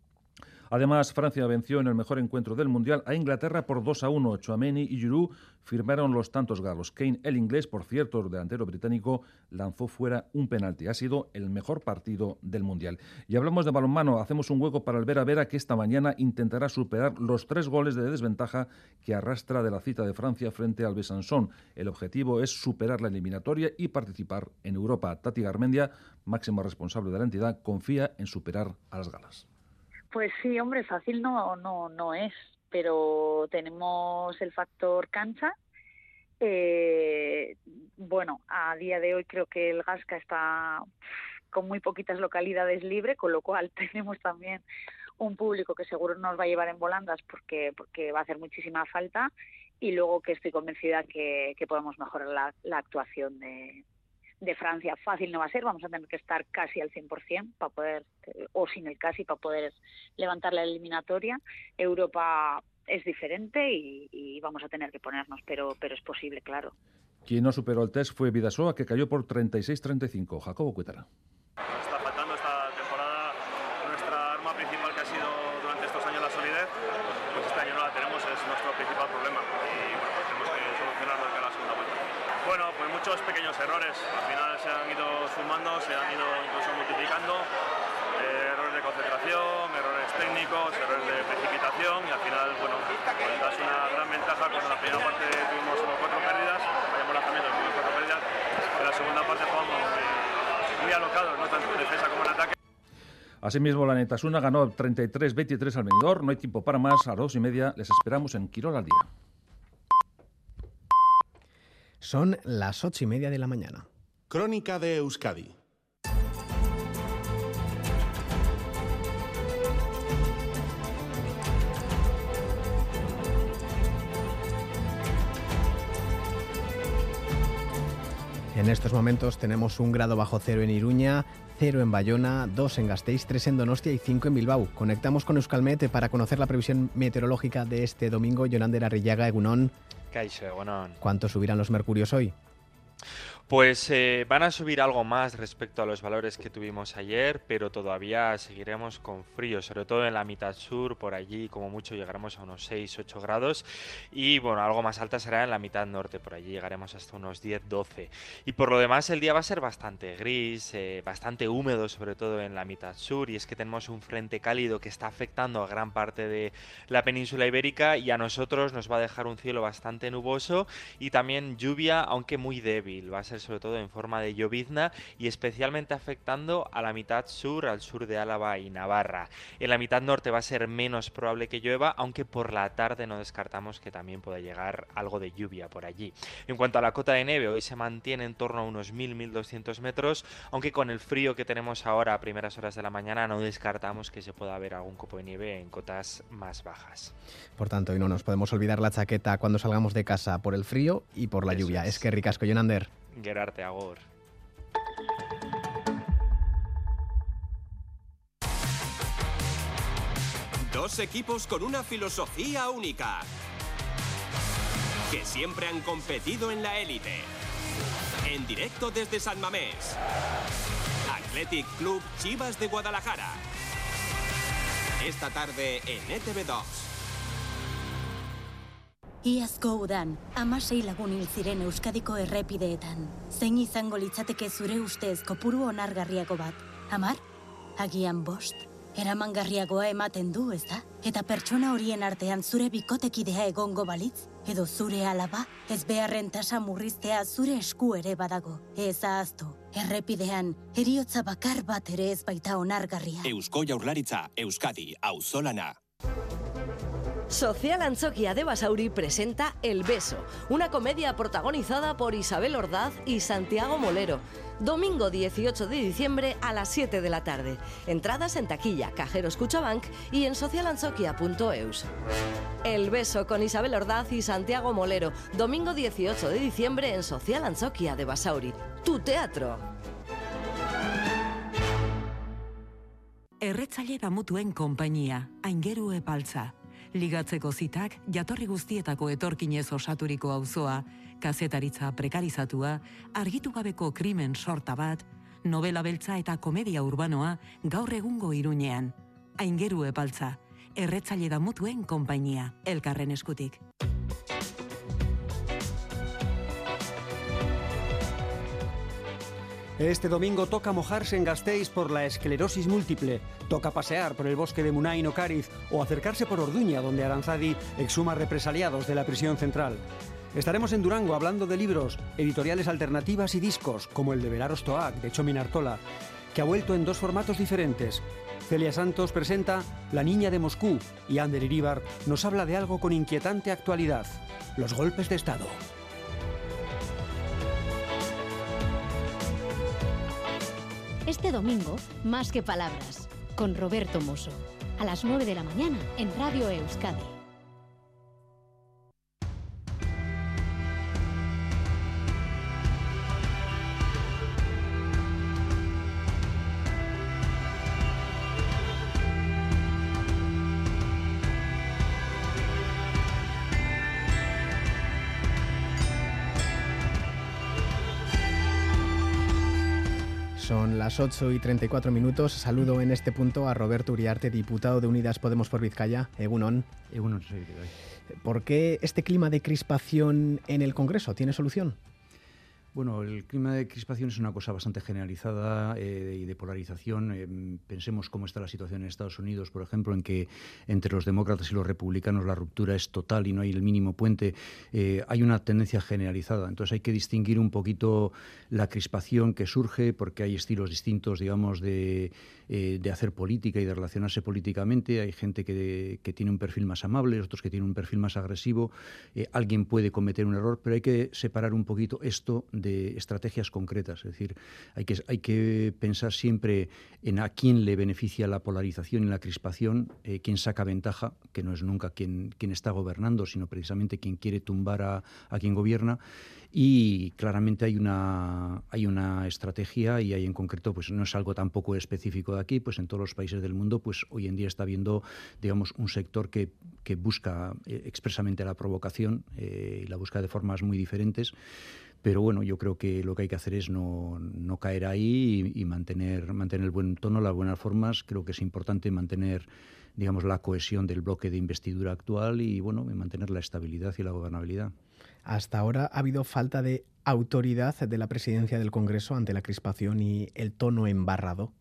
Además, Francia venció en el mejor encuentro del Mundial a Inglaterra por 2 a 1. Chouameni y Giroud firmaron los tantos galos. Kane, el inglés, por cierto, el delantero británico, lanzó fuera un penalti. Ha sido el mejor partido del Mundial. Y hablamos de balonmano. Hacemos un hueco para el Vera Vera que esta mañana intentará superar los tres goles de desventaja que arrastra de la cita de Francia frente al Besançon. El objetivo es superar la eliminatoria y participar en Europa. Tati Garmendia, máximo responsable de la entidad, confía en superar a las galas. Pues sí, hombre, fácil no, no, no es, pero tenemos el factor cancha. Eh, bueno, a día de hoy creo que el Gasca está con muy poquitas localidades libre, con lo cual tenemos también un público que seguro nos va a llevar en volandas porque, porque va a hacer muchísima falta y luego que estoy convencida que, que podemos mejorar la, la actuación de, de Francia fácil no va a ser, vamos a tener que estar casi al 100% para poder, o sin el casi, para poder levantar la eliminatoria. Europa es diferente y, y vamos a tener que ponernos, pero, pero es posible, claro. Quien no superó el test fue Vidasoa, que cayó por 36-35. Jacobo Cuetara. Está faltando esta temporada nuestra arma principal que ha sido durante estos años la solidez, pues este año no la tenemos, es nuestro principal problema y bueno, tenemos que solucionarlo de la segunda vuelta. Bueno, pues muchos pequeños errores. Al final se han ido sumando, se han ido incluso multiplicando. Eh, errores de concentración, errores técnicos, errores de precipitación y al final, bueno, pues das una gran ventaja cuando en la primera parte tuvimos solo cuatro pérdidas, vayamos lanzamientos tuvimos cuatro pérdidas, en la segunda parte jugamos muy, muy alocados, no tanto en defensa como en ataque. Asimismo, la Netasuna ganó 33-23 al venidor. No hay tiempo para más. A las dos y media les esperamos en Quirol al día. Son las ocho y media de la mañana. Crónica de Euskadi. En estos momentos tenemos un grado bajo cero en Iruña, cero en Bayona, dos en Gasteiz, tres en Donostia y cinco en Bilbao. Conectamos con Euskalmet para conocer la previsión meteorológica de este domingo. Yonander Arrillaga, Egunón. Kaixo, egunon. ¿Cuánto subirán los mercurios hoy? Pues eh, van a subir algo más respecto a los valores que tuvimos ayer, pero todavía seguiremos con frío, sobre todo en la mitad sur, por allí como mucho llegaremos a unos 6-8 grados y bueno, algo más alta será en la mitad norte, por allí llegaremos hasta unos 10-12. Y por lo demás el día va a ser bastante gris, eh, bastante húmedo sobre todo en la mitad sur y es que tenemos un frente cálido que está afectando a gran parte de la península ibérica y a nosotros nos va a dejar un cielo bastante nuboso y también lluvia, aunque muy débil, va a ser sobre todo en forma de llovizna y especialmente afectando a la mitad sur, al sur de Álava y Navarra. En la mitad norte va a ser menos probable que llueva, aunque por la tarde no descartamos que también pueda llegar algo de lluvia por allí. En cuanto a la cota de nieve, hoy se mantiene en torno a unos 1000-1200 metros, aunque con el frío que tenemos ahora a primeras horas de la mañana no descartamos que se pueda ver algún copo de nieve en cotas más bajas. Por tanto, y no nos podemos olvidar la chaqueta cuando salgamos de casa por el frío y por la Eso lluvia. es. Es que ricasco, Yonander. Gerarte Agor. Dos equipos con una filosofía única. Que siempre han competido en la élite. En directo desde San Mamés. Athletic Club Chivas de Guadalajara. Esta tarde en E ETV2. Iazko udan, amasei lagun hil ziren Euskadiko errepideetan. Zein izango litzateke zure ustez kopuru onargarriago bat? Hamar? Agian bost? Eramangarriagoa ematen du, ez da? Eta pertsona horien artean zure bikotekidea egongo balitz? Edo zure alaba, ez beharren tasa murriztea zure esku ere badago. Ez ahaztu, errepidean, eriotza bakar bat ere ez baita onargarria. Eusko Jaurlaritza, Euskadi, Auzolana. Social Anchoquia de Basauri presenta El Beso, una comedia protagonizada por Isabel Ordaz y Santiago Molero. Domingo 18 de diciembre a las 7 de la tarde. Entradas en taquilla, cajeros Cuchabank y en socialanchoquia.eus. El Beso con Isabel Ordaz y Santiago Molero. Domingo 18 de diciembre en Social Anchoquia de Basauri. Tu teatro. Erretzaile damutuen konpainia, aingeru epaltza. Ligatzeko zitak, jatorri guztietako etorkinez osaturiko auzoa, kazetaritza prekarizatua, argitu gabeko krimen sorta bat, novela beltza eta komedia urbanoa gaur egungo iruñean. Aingeru epaltza, erretzaile damutuen konpainia, elkarren eskutik. Este domingo toca mojarse en Gasteiz por la esclerosis múltiple, toca pasear por el bosque de Munain o Cáriz o acercarse por Orduña, donde Aranzadi exhuma represaliados de la prisión central. Estaremos en Durango hablando de libros, editoriales alternativas y discos, como el de Veraros Toac, de Chomin Artola, que ha vuelto en dos formatos diferentes. Celia Santos presenta La Niña de Moscú y Ander Iríbar nos habla de algo con inquietante actualidad, los golpes de Estado. Este domingo, Más que Palabras, con Roberto Mosso, a las 9 de la mañana en Radio Euskadi. Las 8 y 34 minutos. Saludo en este punto a Roberto Uriarte, diputado de Unidas Podemos por Vizcaya. Egunon. Egunon, soy ¿Por qué este clima de crispación en el Congreso tiene solución? Bueno, el clima de crispación es una cosa bastante generalizada eh, y de polarización. Eh, pensemos cómo está la situación en Estados Unidos, por ejemplo, en que entre los demócratas y los republicanos la ruptura es total y no hay el mínimo puente. Eh, hay una tendencia generalizada. Entonces hay que distinguir un poquito la crispación que surge porque hay estilos distintos, digamos, de, hacer política y de relacionarse políticamente. Hay gente que, que, tiene un perfil más amable, otros que tienen un perfil más agresivo. alguien puede cometer un error, pero hay que separar un poquito esto de estrategias concretas. Es decir, hay que, hay que pensar siempre en a quién le beneficia la polarización y la crispación, eh, quién saca ventaja, que no es nunca quien, quien está gobernando, sino precisamente quien quiere tumbar a, a quien gobierna y claramente hay una, hay una estrategia y hay en concreto, pues no es algo tampoco específico de aquí, pues en todos los países del mundo, pues hoy en día está habiendo, digamos, un sector que, que busca eh, expresamente la provocación eh, y la busca de formas muy diferentes. Pero bueno, yo creo que lo que hay que hacer es no, no caer ahí y, mantener, mantener el buen tono, las buenas formas. Creo que es importante mantener digamos, la cohesión del bloque de investidura actual y bueno, mantener la estabilidad y la gobernabilidad. Hasta ahora ha habido falta de autoridad de la presidencia del Congreso ante la crispación y el tono embarrado.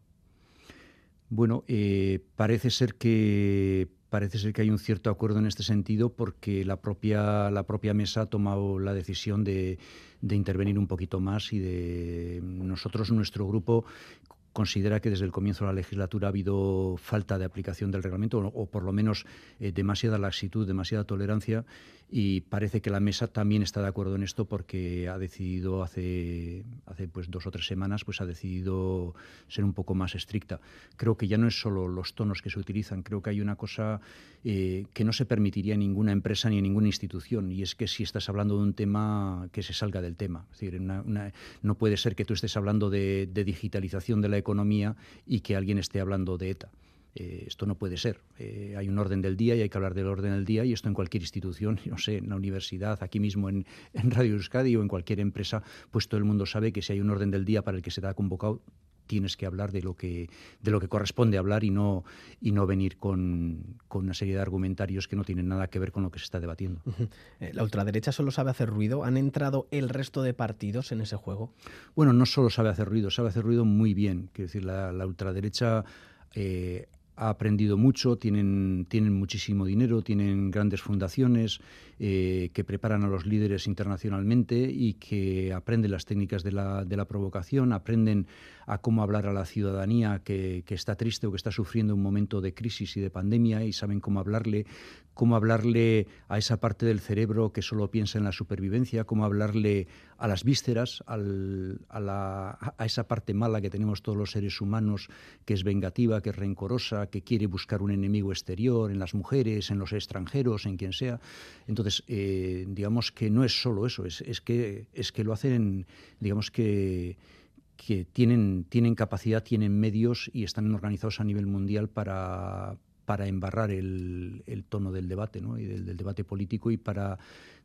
Bueno, eh, parece ser que parece ser que hay un cierto acuerdo en este sentido porque la propia la propia mesa ha tomado la decisión de intervenir un poquito más y de nosotros, nuestro grupo, considera que desde el comienzo de la legislatura ha habido falta de aplicación del reglamento o, por lo menos eh, demasiada laxitud, demasiada tolerancia y parece que la mesa también está de acuerdo en esto porque ha decidido hace, hace pues dos o tres semanas pues ha decidido ser un poco más estricta. Creo que ya no es solo los tonos que se utilizan, creo que hay una cosa eh, que no se permitiría en ninguna empresa ni en ninguna institución y es que si estás hablando de un tema que se salga del tema. Es decir, no puede ser que tú estés hablando de digitalización de la economía y que alguien esté hablando de ETA. Eh, esto no puede ser. Eh, hay un orden del día y hay que hablar del orden del día y esto en cualquier institución, no sé, en la universidad, aquí mismo en, Radio Euskadi o en cualquier empresa, pues todo el mundo sabe que si hay un orden del día para el que se te ha convocado, tienes que hablar de lo que, de lo que corresponde hablar y no, y no venir con, con, una serie de argumentarios que no tienen nada que ver con lo que se está debatiendo. Eh, ¿La ultraderecha solo sabe hacer ruido? ¿Han entrado el resto de partidos en ese juego? Bueno, no solo sabe hacer ruido, sabe hacer ruido muy bien. Quiero decir, la, ultraderecha ha aprendido mucho, tienen, tienen muchísimo dinero, tienen grandes fundaciones eh, que preparan a los líderes internacionalmente y que aprenden las técnicas de la, de la provocación, aprenden a cómo hablar a la ciudadanía que, que, está triste o que está sufriendo un momento de crisis y de pandemia y saben cómo hablarle, cómo hablarle a esa parte del cerebro que solo piensa en la supervivencia, cómo hablarle a las vísceras, al, a, la, a esa parte mala que tenemos todos los seres humanos, que es vengativa, que es rencorosa, que quiere buscar un enemigo exterior en las mujeres, en los extranjeros, en quien sea. Entonces, eh, digamos que no es solo eso, es, es, que, es que lo hacen, digamos que que tienen, tienen capacidad, tienen medios y están organizados a nivel mundial para, para embarrar el, tono del debate ¿no? y del, debate político y para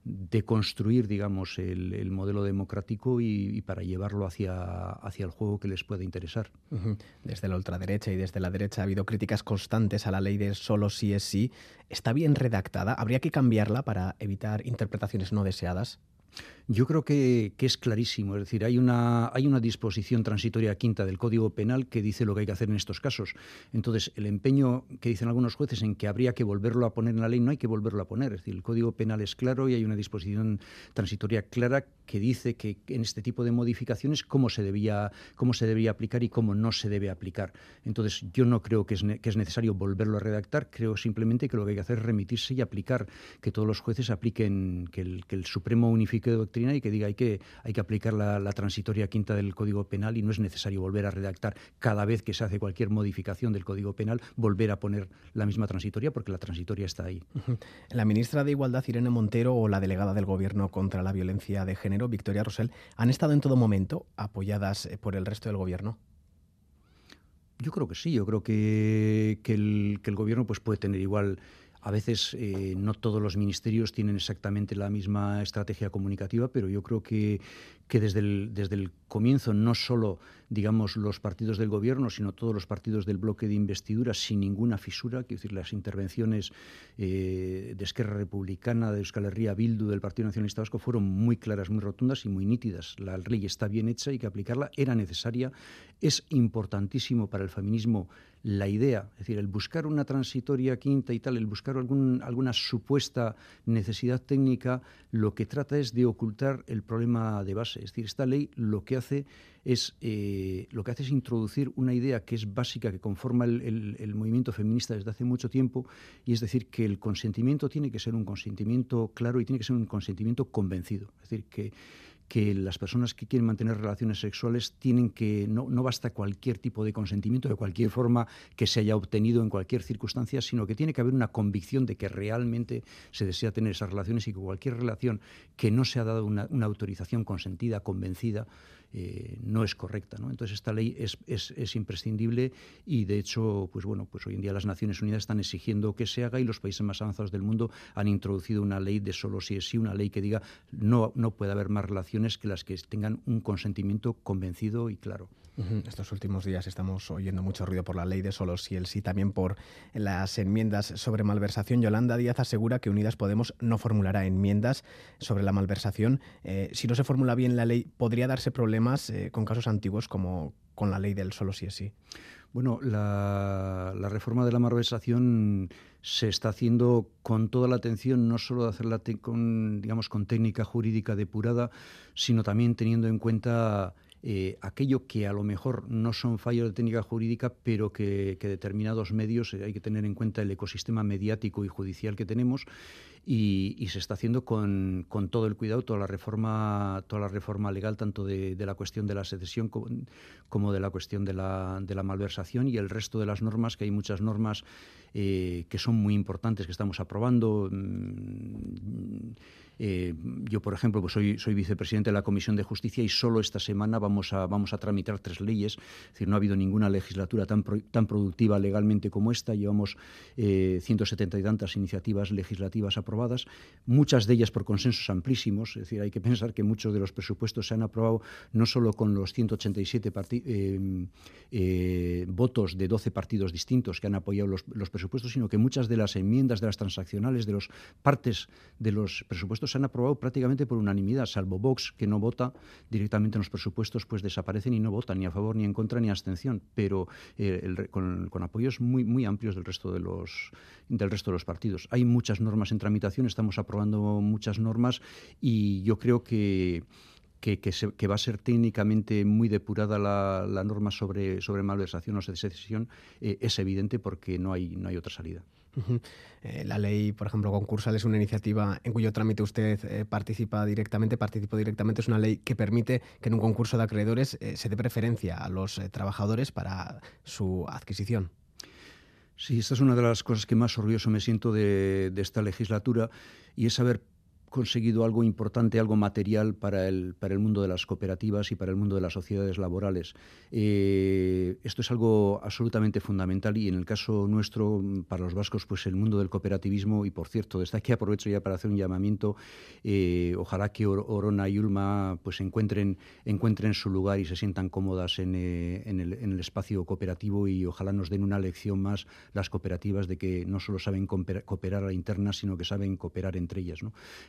deconstruir, digamos, el, el modelo democrático y, para llevarlo hacia, el juego que les pueda interesar. Desde la ultraderecha y desde la derecha ha habido críticas constantes a la ley de solo sí es sí. ¿Está bien redactada? ¿Habría que cambiarla para evitar interpretaciones no deseadas? Yo creo que, que, es clarísimo. Es decir, hay una, hay una disposición transitoria quinta del Código Penal que dice lo que hay que hacer en estos casos. Entonces, el empeño que dicen algunos jueces en que habría que volverlo a poner en la ley, no hay que volverlo a poner. Es decir, el Código Penal es claro y hay una disposición transitoria clara que dice que en este tipo de modificaciones cómo se debía, cómo se debía aplicar y cómo no se debe aplicar. Entonces, yo no creo que es, que es necesario volverlo a redactar. Creo simplemente que lo que hay que hacer es remitirse y aplicar, que todos los jueces apliquen, que el, que el Supremo unifique de doctrina y que diga hay que, hay que aplicar la, la, transitoria quinta del Código Penal y no es necesario volver a redactar cada vez que se hace cualquier modificación del Código Penal, volver a poner la misma transitoria porque la transitoria está ahí. La ministra de Igualdad, Irene Montero, o la delegada del Gobierno contra la violencia de género, Victoria Rosell, han estado en todo momento apoyadas eh, por el resto del Gobierno. Yo creo que sí, yo creo que, que, el, que el Gobierno pues, puede tener igual A veces eh, no todos los ministerios tienen exactamente la misma estrategia comunicativa, pero yo creo que, que desde, el, desde el comienzo no solo digamos los partidos del gobierno, sino todos los partidos del bloque de investidura sin ninguna fisura, quiero decir, las intervenciones eh, de Esquerra Republicana, de Euskal Herria, Bildu, del Partido Nacionalista Vasco fueron muy claras, muy rotundas y muy nítidas. La ley está bien hecha, y que aplicarla, era necesaria, es importantísimo para el feminismo la idea, es decir, el buscar una transitoria quinta y tal, el buscar algún, alguna supuesta necesidad técnica, lo que trata es de ocultar el problema de base. Es decir, esta ley lo que hace es eh, lo que hace es introducir una idea que es básica, que conforma el, el, movimiento feminista desde hace mucho tiempo, y es decir, que el consentimiento tiene que ser un consentimiento claro y tiene que ser un consentimiento convencido. Es decir, que que las personas que quieren mantener relaciones sexuales tienen que, no, no, basta cualquier tipo de consentimiento de cualquier forma que se haya obtenido en cualquier circunstancia, sino que tiene que haber una convicción de que realmente se desea tener esas relaciones y que cualquier relación que no se ha dado una, una autorización consentida, convencida, eh, no es correcta. ¿no? Entonces esta ley es, es, es, imprescindible y de hecho, pues bueno, pues hoy en día las Naciones Unidas están exigiendo que se haga y los países más avanzados del mundo han introducido una ley de solo si es sí, una ley que diga no, no puede haber más relaciones que las que tengan un consentimiento convencido y claro. Estos últimos días estamos oyendo mucho ruido por la ley de solo si el sí, también por las enmiendas sobre malversación. Yolanda Díaz asegura que Unidas Podemos no formulará enmiendas sobre la malversación. Eh, si no se formula bien la ley, ¿podría darse problemas eh, con casos antiguos como con la ley del solo si es sí? Bueno, la, la, reforma de la malversación se está haciendo con toda la atención, no solo de hacerla con, digamos, con técnica jurídica depurada, sino también teniendo en cuenta eh, aquello que a lo mejor no son fallos de técnica jurídica, pero que, determinados medios eh, hay que tener en cuenta el ecosistema mediático y judicial que tenemos y, se está haciendo con, con, todo el cuidado, toda la reforma, toda la reforma legal, tanto de, la cuestión de la secesión como, de la cuestión de la, malversación y el resto de las normas, que hay muchas normas eh, que son muy importantes que estamos aprobando. Mmm, eh, yo, por ejemplo, pues soy, vicepresidente de la Comisión de Justicia y solo esta semana vamos a, vamos a tramitar tres leyes. Es decir, no ha habido ninguna legislatura tan, tan productiva legalmente como esta. Llevamos eh, 170 y tantas iniciativas legislativas aprobadas, muchas de ellas por consensos amplísimos. Es decir, hay que pensar que muchos de los presupuestos se han aprobado no solo con los 187 eh, eh, votos de 12 partidos distintos que han apoyado los, los presupuestos, sino que muchas de las enmiendas, de las transaccionales, de las partes de los presupuestos se han aprobado prácticamente por unanimidad, salvo Vox, que no vota directamente en los presupuestos, pues desaparecen y no votan ni a favor, ni en contra, ni abstención, pero eh, con, apoyos muy, muy amplios del resto de, los, del resto de los partidos. Hay muchas normas en tramitación, estamos aprobando muchas normas y yo creo que que, va a ser técnicamente muy depurada la, la norma sobre, sobre malversación o secesión eh, es evidente porque no hay, no hay otra salida. Eh, la ley, por ejemplo, concursal es una iniciativa en cuyo trámite usted eh, participa directamente, participó directamente. Es una ley que permite que en un concurso de acreedores eh, se dé preferencia a los trabajadores para su adquisición. Sí, esta es una de las cosas que más orgulloso me siento de, de esta legislatura y es haber conseguido algo importante, algo material para el, para el mundo de las cooperativas y para el mundo de las sociedades laborales. Eh, esto es algo absolutamente fundamental y en el caso nuestro, para los vascos, pues el mundo del cooperativismo, y por cierto, desde aquí aprovecho ya para hacer un llamamiento, eh, ojalá que Orona y Ulma pues encuentren, encuentren su lugar y se sientan cómodas en, eh, en, el, espacio cooperativo y ojalá nos den una lección más las cooperativas de que no solo saben cooperar a la interna, sino que saben cooperar entre ellas.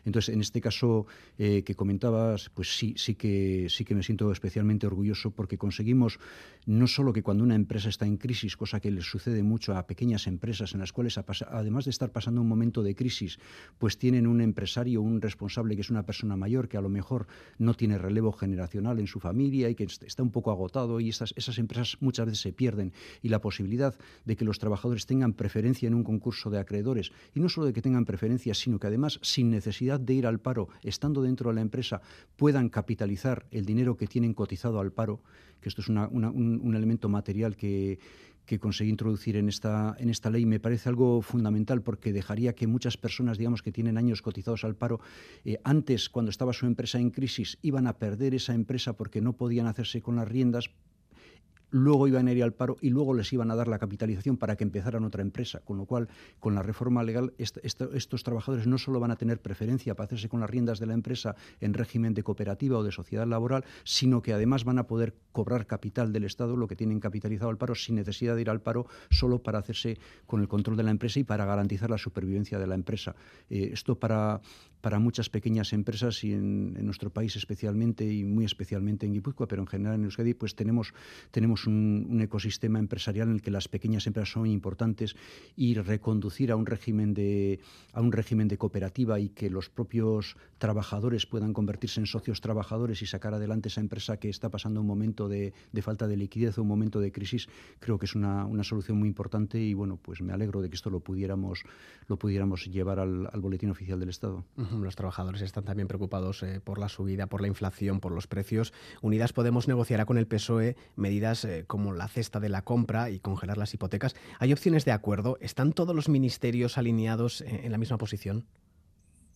Entonces, en este caso eh, que comentabas, pues sí, sí que, sí que me siento especialmente orgulloso porque conseguimos no solo que cuando una empresa está en crisis, cosa que les sucede mucho a pequeñas empresas en las cuales, además de estar pasando un momento de crisis, pues tienen un empresario, un responsable que es una persona mayor que a lo mejor no tiene relevo generacional en su familia y que está un poco agotado y estas, esas empresas muchas veces se pierden. Y la posibilidad de que los trabajadores tengan preferencia en un concurso de acreedores y no solo de que tengan preferencia, sino que además sin necesidad de ir al paro, estando dentro de la empresa, puedan capitalizar el dinero que tienen cotizado al paro, que esto es un, un, elemento material que, que conseguí introducir en esta, en esta ley me parece algo fundamental porque dejaría que muchas personas, digamos, que tienen años cotizados al paro, eh, antes, cuando estaba su empresa en crisis, iban a perder esa empresa porque no podían hacerse con las riendas luego iban a ir al paro y luego les iban a dar la capitalización para que empezaran otra empresa. Con lo cual, con la reforma legal, estos trabajadores no solo van a tener preferencia para hacerse con las riendas de la empresa en régimen de cooperativa o de sociedad laboral, sino que además van a poder cobrar capital del Estado, lo que tienen capitalizado al paro, sin necesidad de ir al paro, solo para hacerse con el control de la empresa y para garantizar la supervivencia de la empresa. Eh, esto para, para muchas pequeñas empresas y en, nuestro país especialmente y muy especialmente en Guipúzcoa, pero en general en Euskadi, pues tenemos, tenemos un, ecosistema empresarial en el que las pequeñas empresas son importantes y reconducir a un régimen de, a un régimen de cooperativa y que los propios trabajadores puedan convertirse en socios trabajadores y sacar adelante esa empresa que está pasando un momento de, falta de liquidez o un momento de crisis, creo que es una, solución muy importante y bueno, pues me alegro de que esto lo pudiéramos, lo pudiéramos llevar al, boletín oficial del Estado. Los trabajadores están también preocupados eh, por la subida, por la inflación, por los precios. Unidas Podemos negociará con el PSOE medidas eh, como la cesta de la compra y congelar las hipotecas. ¿Hay opciones de acuerdo? ¿Están todos los ministerios alineados eh, en la misma posición?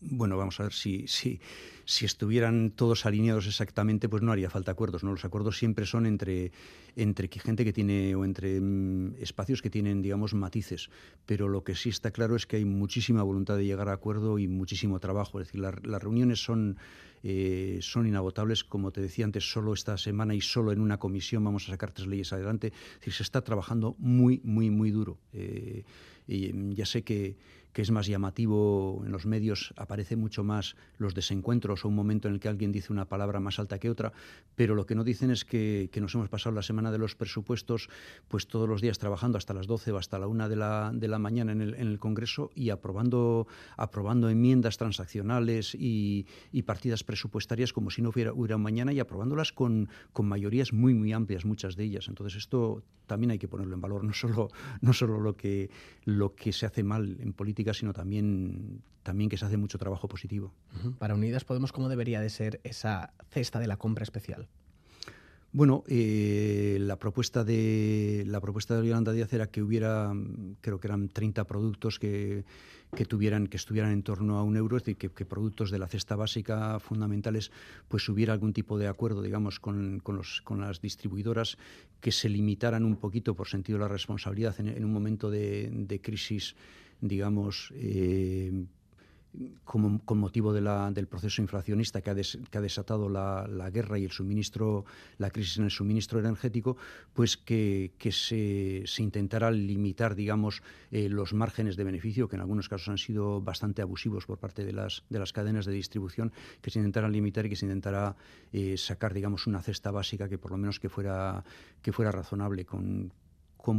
Bueno, vamos a ver si, si, si estuvieran todos alineados exactamente, pues no haría falta acuerdos. ¿no? Los acuerdos siempre son entre, entre gente que tiene o entre mm, espacios que tienen, digamos, matices. Pero lo que sí está claro es que hay muchísima voluntad de llegar a acuerdo y muchísimo trabajo. Es decir, las reuniones son, eh, son inagotables. Como te decía antes, solo esta semana y solo en una comisión vamos a sacar tres leyes adelante. Es decir, se está trabajando muy, muy, muy duro. Eh, y mm, ya sé que que es más llamativo en los medios, aparece mucho más los desencuentros o un momento en el que alguien dice una palabra más alta que otra, pero lo que no dicen es que, nos hemos pasado la semana de los presupuestos pues todos los días trabajando hasta las 12 o hasta la 1 de la, de la mañana en el, en el Congreso y aprobando, aprobando enmiendas transaccionales y, partidas presupuestarias como si no hubiera, hubiera mañana y aprobándolas con, con mayorías muy, muy amplias, muchas de ellas. Entonces esto también hay que ponerlo en valor, no solo, no solo lo, que, lo que se hace mal en política, sino también, también que se hace mucho trabajo positivo. Para Unidas Podemos, ¿cómo debería de ser esa cesta de la compra especial? Bueno, eh, la propuesta de la propuesta de Yolanda Díaz era que hubiera, creo que eran 30 productos que, que tuvieran, que estuvieran en torno a un euro, es decir, que, productos de la cesta básica fundamentales, pues hubiera algún tipo de acuerdo, digamos, con, con, los, con las distribuidoras que se limitaran un poquito por sentido de la responsabilidad en, un momento de, de crisis, digamos, eh, como, con motivo del proceso inflacionista que ha, desatado la, guerra y el suministro, la crisis en el suministro energético, pues que, se, se, intentara limitar, digamos, eh, los márgenes de beneficio, que en algunos casos han sido bastante abusivos por parte de las, de las cadenas de distribución, que se intentara limitar y que se intentara eh, sacar, digamos, una cesta básica que por lo menos que fuera, que fuera razonable. Con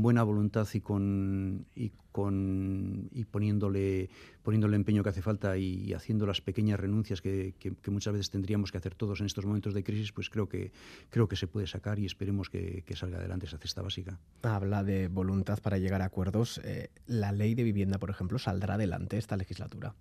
buena voluntad y con con y poniéndole poniendo el empeño que hace falta y, haciendo las pequeñas renuncias que, muchas veces tendríamos que hacer todos en estos momentos de crisis, pues creo que, creo que se puede sacar y esperemos que, salga adelante esa cesta básica. Habla de voluntad para llegar a acuerdos. Eh, ¿La ley de vivienda, por ejemplo, saldrá adelante esta legislatura?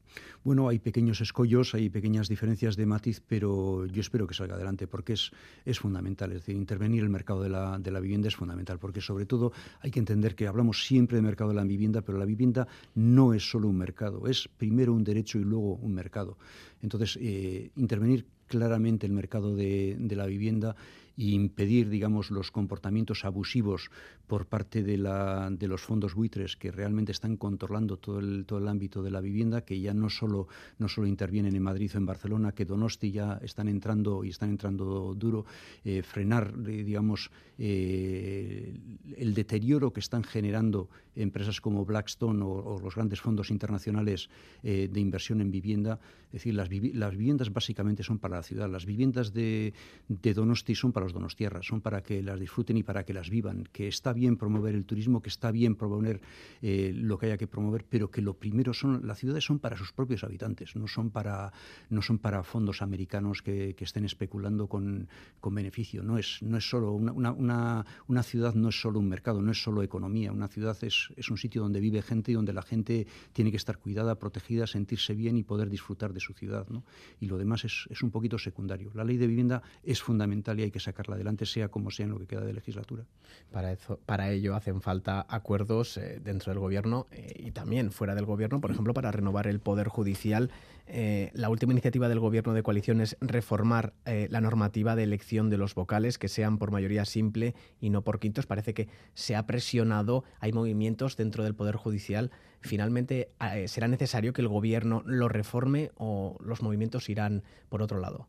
Bueno, hay pequeños escollos, hay pequeñas diferencias de matiz, pero yo espero que salga adelante porque es, es fundamental. Es decir, intervenir el mercado de la, de la vivienda es fundamental porque sobre todo hay que entender que hablamos siempre de mercado de la vivienda, pero la vivienda no es solo un mercado, es primero un derecho y luego un mercado. Entonces, eh, intervenir claramente el mercado de, la vivienda e impedir, digamos, los comportamientos abusivos por parte de, la, de, los fondos buitres que realmente están controlando todo el, todo el ámbito de la vivienda, que ya no solo, no solo intervienen en Madrid o en Barcelona, que Donosti ya están entrando y están entrando duro, eh, frenar, eh, digamos, el deterioro que están generando empresas como Blackstone o, los grandes fondos internacionales de inversión en vivienda. Es decir, las, las viviendas básicamente son para la ciudad. Las viviendas de, Donosti son para los donostierras, son para que las disfruten y para que las vivan. Que está bien promover el turismo, que está bien promover eh, lo que haya que promover, pero que lo primero son, las ciudades son para sus propios habitantes, no son para, no son para fondos americanos que, estén especulando con, con, beneficio. No es, no es solo una, una, una, ciudad, no es solo un mercado, no es solo economía. Una ciudad es, es un sitio donde vive gente y donde la gente tiene que estar cuidada, protegida, sentirse bien y poder disfrutar de su ciudad. ¿no? Y lo demás es, es un poquito secundario. La ley de vivienda es fundamental y hay que sacar sacarla adelante, sea como sea en lo que queda de legislatura. Para, eso, para ello hacen falta acuerdos eh, dentro del Gobierno eh, y también fuera del Gobierno, por ejemplo, para renovar el Poder Judicial. Eh, la última iniciativa del Gobierno de coalición es reformar la normativa de elección de los vocales, que sean por mayoría simple y no por quintos. Parece que se ha presionado, hay movimientos dentro del Poder Judicial. Finalmente, ¿será necesario que el Gobierno lo reforme o los movimientos irán por otro lado?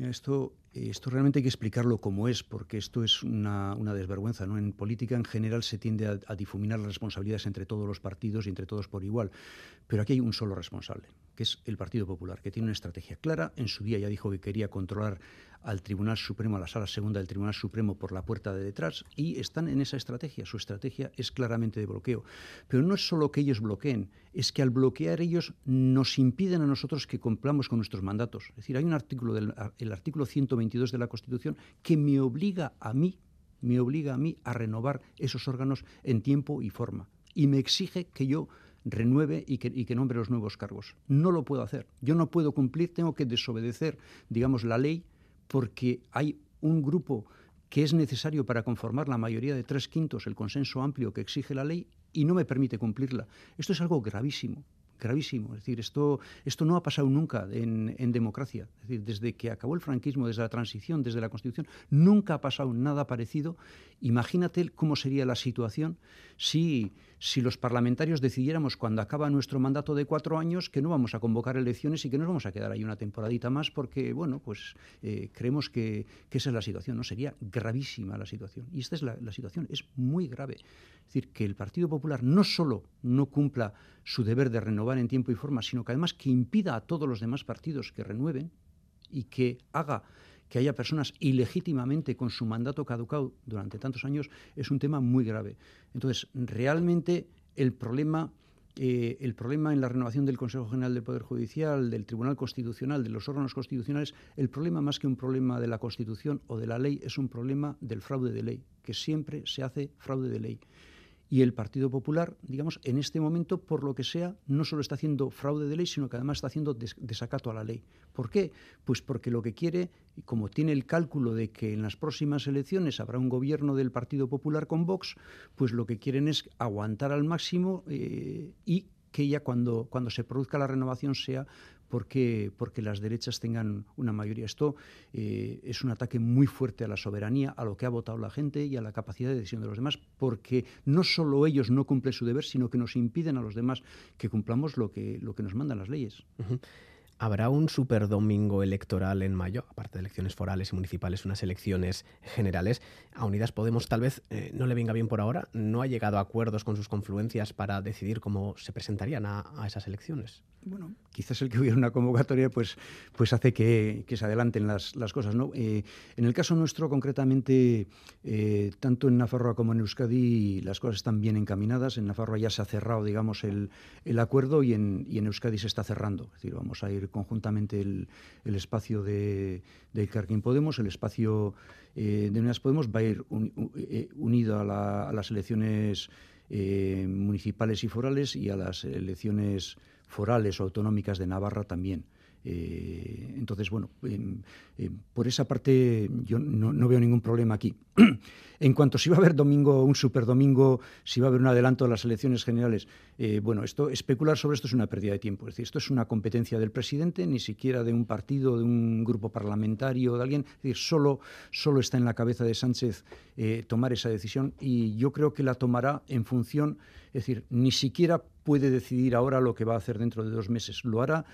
Esto, esto realmente hay que explicarlo como es, porque esto es una, desvergüenza. ¿no? En política en general se tiende a, difuminar las responsabilidades entre todos los partidos y entre todos por igual. Pero aquí hay un solo responsable, que es el Partido Popular, que tiene una estrategia clara. En su día ya dijo que quería controlar al Tribunal Supremo, a la Sala Segunda del Tribunal Supremo por la puerta de detrás y están en esa estrategia. Su estrategia es claramente de bloqueo. Pero no es solo que ellos bloqueen, es que al bloquear ellos nos impiden a nosotros que cumplamos con nuestros mandatos. Es decir, hay un artículo del el artículo 122 de la Constitución que me obliga a mí, me obliga a mí a renovar esos órganos en tiempo y forma y me exige que yo renueve y que, y que, nombre los nuevos cargos. No lo puedo hacer. Yo no puedo cumplir, tengo que desobedecer, digamos, la ley porque hay un grupo que es necesario para conformar la mayoría de tres quintos, el consenso amplio que exige la ley, y no me permite cumplirla. Esto es algo gravísimo gravísimo. Es decir, esto, esto no ha pasado nunca en, en, democracia. Es decir, desde que acabó el franquismo, desde la transición, desde la Constitución, nunca ha pasado nada parecido. Imagínate cómo sería la situación si si los parlamentarios decidiéramos cuando acaba nuestro mandato de cuatro años que no vamos a convocar elecciones y que nos vamos a quedar ahí una temporadita más porque, bueno, pues eh, creemos que, esa es la situación, ¿no? Sería gravísima la situación. Y esta es la, la situación, es muy grave. Es decir, que el Partido Popular no solo no cumpla su deber de renovar en tiempo y forma, sino que además que impida a todos los demás partidos que renueven y que haga que haya personas ilegítimamente con su mandato caducado durante tantos años es un tema muy grave. Entonces, realmente el problema, eh, el problema en la renovación del Consejo General del Poder Judicial, del Tribunal Constitucional, de los órganos constitucionales, el problema más que un problema de la Constitución o de la ley es un problema del fraude de ley, que siempre se hace fraude de ley. Y el Partido Popular, digamos, en este momento, por lo que sea, no solo está haciendo fraude de ley, sino que además está haciendo desacato a la ley. ¿Por qué? Pues porque lo que quiere, como tiene el cálculo de que en las próximas elecciones habrá un gobierno del Partido Popular con Vox, pues lo que quieren es aguantar al máximo eh, y que ya cuando, cuando se produzca la renovación sea porque, porque las derechas tengan una mayoría. Esto eh, es un ataque muy fuerte a la soberanía, a lo que ha votado la gente y a la capacidad de decisión de los demás, porque no solo ellos no cumplen su deber, sino que nos impiden a los demás que cumplamos lo que, lo que nos mandan las leyes. ¿Habrá un super domingo electoral en mayo? Aparte de elecciones forales y municipales, unas elecciones generales. A Unidas Podemos tal vez eh, no le venga bien por ahora. No ha llegado a acuerdos con sus confluencias para decidir cómo se presentarían a esas elecciones bueno, quizás el que hubiera una convocatoria pues, pues hace que, se adelanten las, cosas. ¿no? Eh, en el caso nuestro, concretamente, eh, tanto en Nafarroa como en Euskadi, las cosas están bien encaminadas. En Nafarroa ya se ha cerrado, digamos, el, acuerdo y en, y en, Euskadi se está cerrando. Es decir, vamos a ir conjuntamente el, espacio de, de Carquín Podemos, el espacio eh, de Unidas Podemos va a ir unido a, las elecciones municipales y forales y a las elecciones forales o autonómicas de Navarra también. Eh, entonces, bueno, em, em, por esa parte yo no, veo ningún problema aquí. en cuanto si va a haber domingo, un superdomingo, si va a haber un adelanto de las elecciones generales, eh, bueno, esto especular sobre esto es una pérdida de tiempo. Es decir, esto es una competencia del presidente, ni siquiera de un partido, de un grupo parlamentario, de alguien. Es decir, solo, solo está en la cabeza de Sánchez eh, tomar esa decisión y yo creo que la tomará en función, es decir, ni siquiera puede decidir ahora lo que va a hacer dentro de dos meses. Lo hará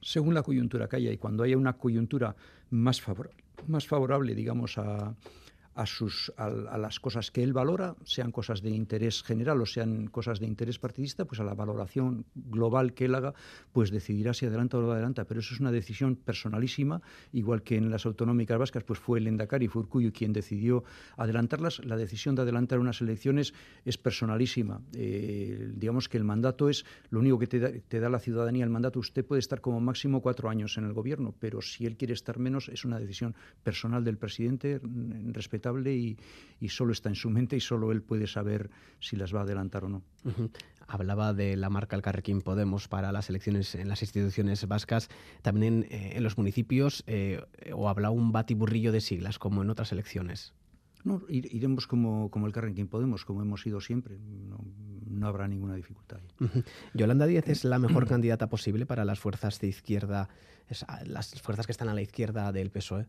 según la coyuntura que haya y cuando haya una coyuntura más, más favorable, digamos, a, a, sus, a, las cosas que él valora, sean cosas de interés general o sean cosas de interés partidista, pues a la valoración global que él haga, pues decidirá si adelanta o no adelanta. Pero eso es una decisión personalísima, igual que en las autonómicas vascas, pues fue el Endacari y fue Urcuyo quien decidió adelantarlas. La decisión de adelantar unas elecciones es personalísima. Eh, digamos que el mandato es lo único que te da, te da la ciudadanía. El mandato, usted puede estar como máximo cuatro años en el gobierno, pero si él quiere estar menos, es una decisión personal del presidente respecto y, solo está en su mente y solo él puede saber si las va a adelantar o no. Hablaba de la marca El Carrequín Podemos para las elecciones en las instituciones vascas, también en, eh, los municipios, eh, o habla un batiburrillo de siglas, como en otras elecciones. No, iremos como, como el Carrequín Podemos, como hemos ido siempre. No, habrá ninguna dificultad. Yolanda Díez es la mejor candidata posible para las fuerzas de izquierda, las fuerzas que están a la izquierda del PSOE.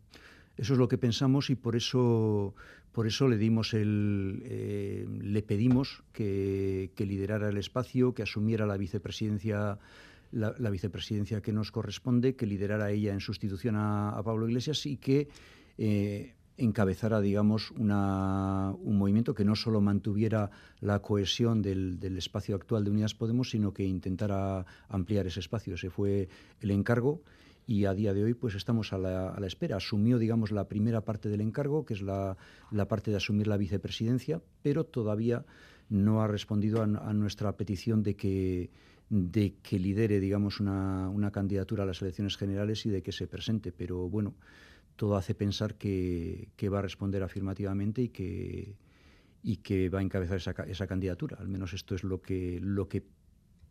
Eso es lo que pensamos y por eso, por eso le dimos el, eh, le pedimos que, liderara el espacio, que asumiera la vicepresidencia, la, vicepresidencia que nos corresponde, que liderara ella en sustitución a, Pablo Iglesias y que eh, encabezara, digamos, una, un movimiento que no solo mantuviera la cohesión del, del, espacio actual de Unidas Podemos, sino que intentara ampliar ese espacio. Ese fue el encargo y a día de hoy pues estamos a la, a espera. Asumió, digamos, la primera parte del encargo, que es la, la, parte de asumir la vicepresidencia, pero todavía no ha respondido a, nuestra petición de que de que lidere, digamos, una, una, candidatura a las elecciones generales y de que se presente. Pero bueno, todo hace pensar que, que va a responder afirmativamente y que, y que va a encabezar esa, esa candidatura. Al menos esto es lo que, lo que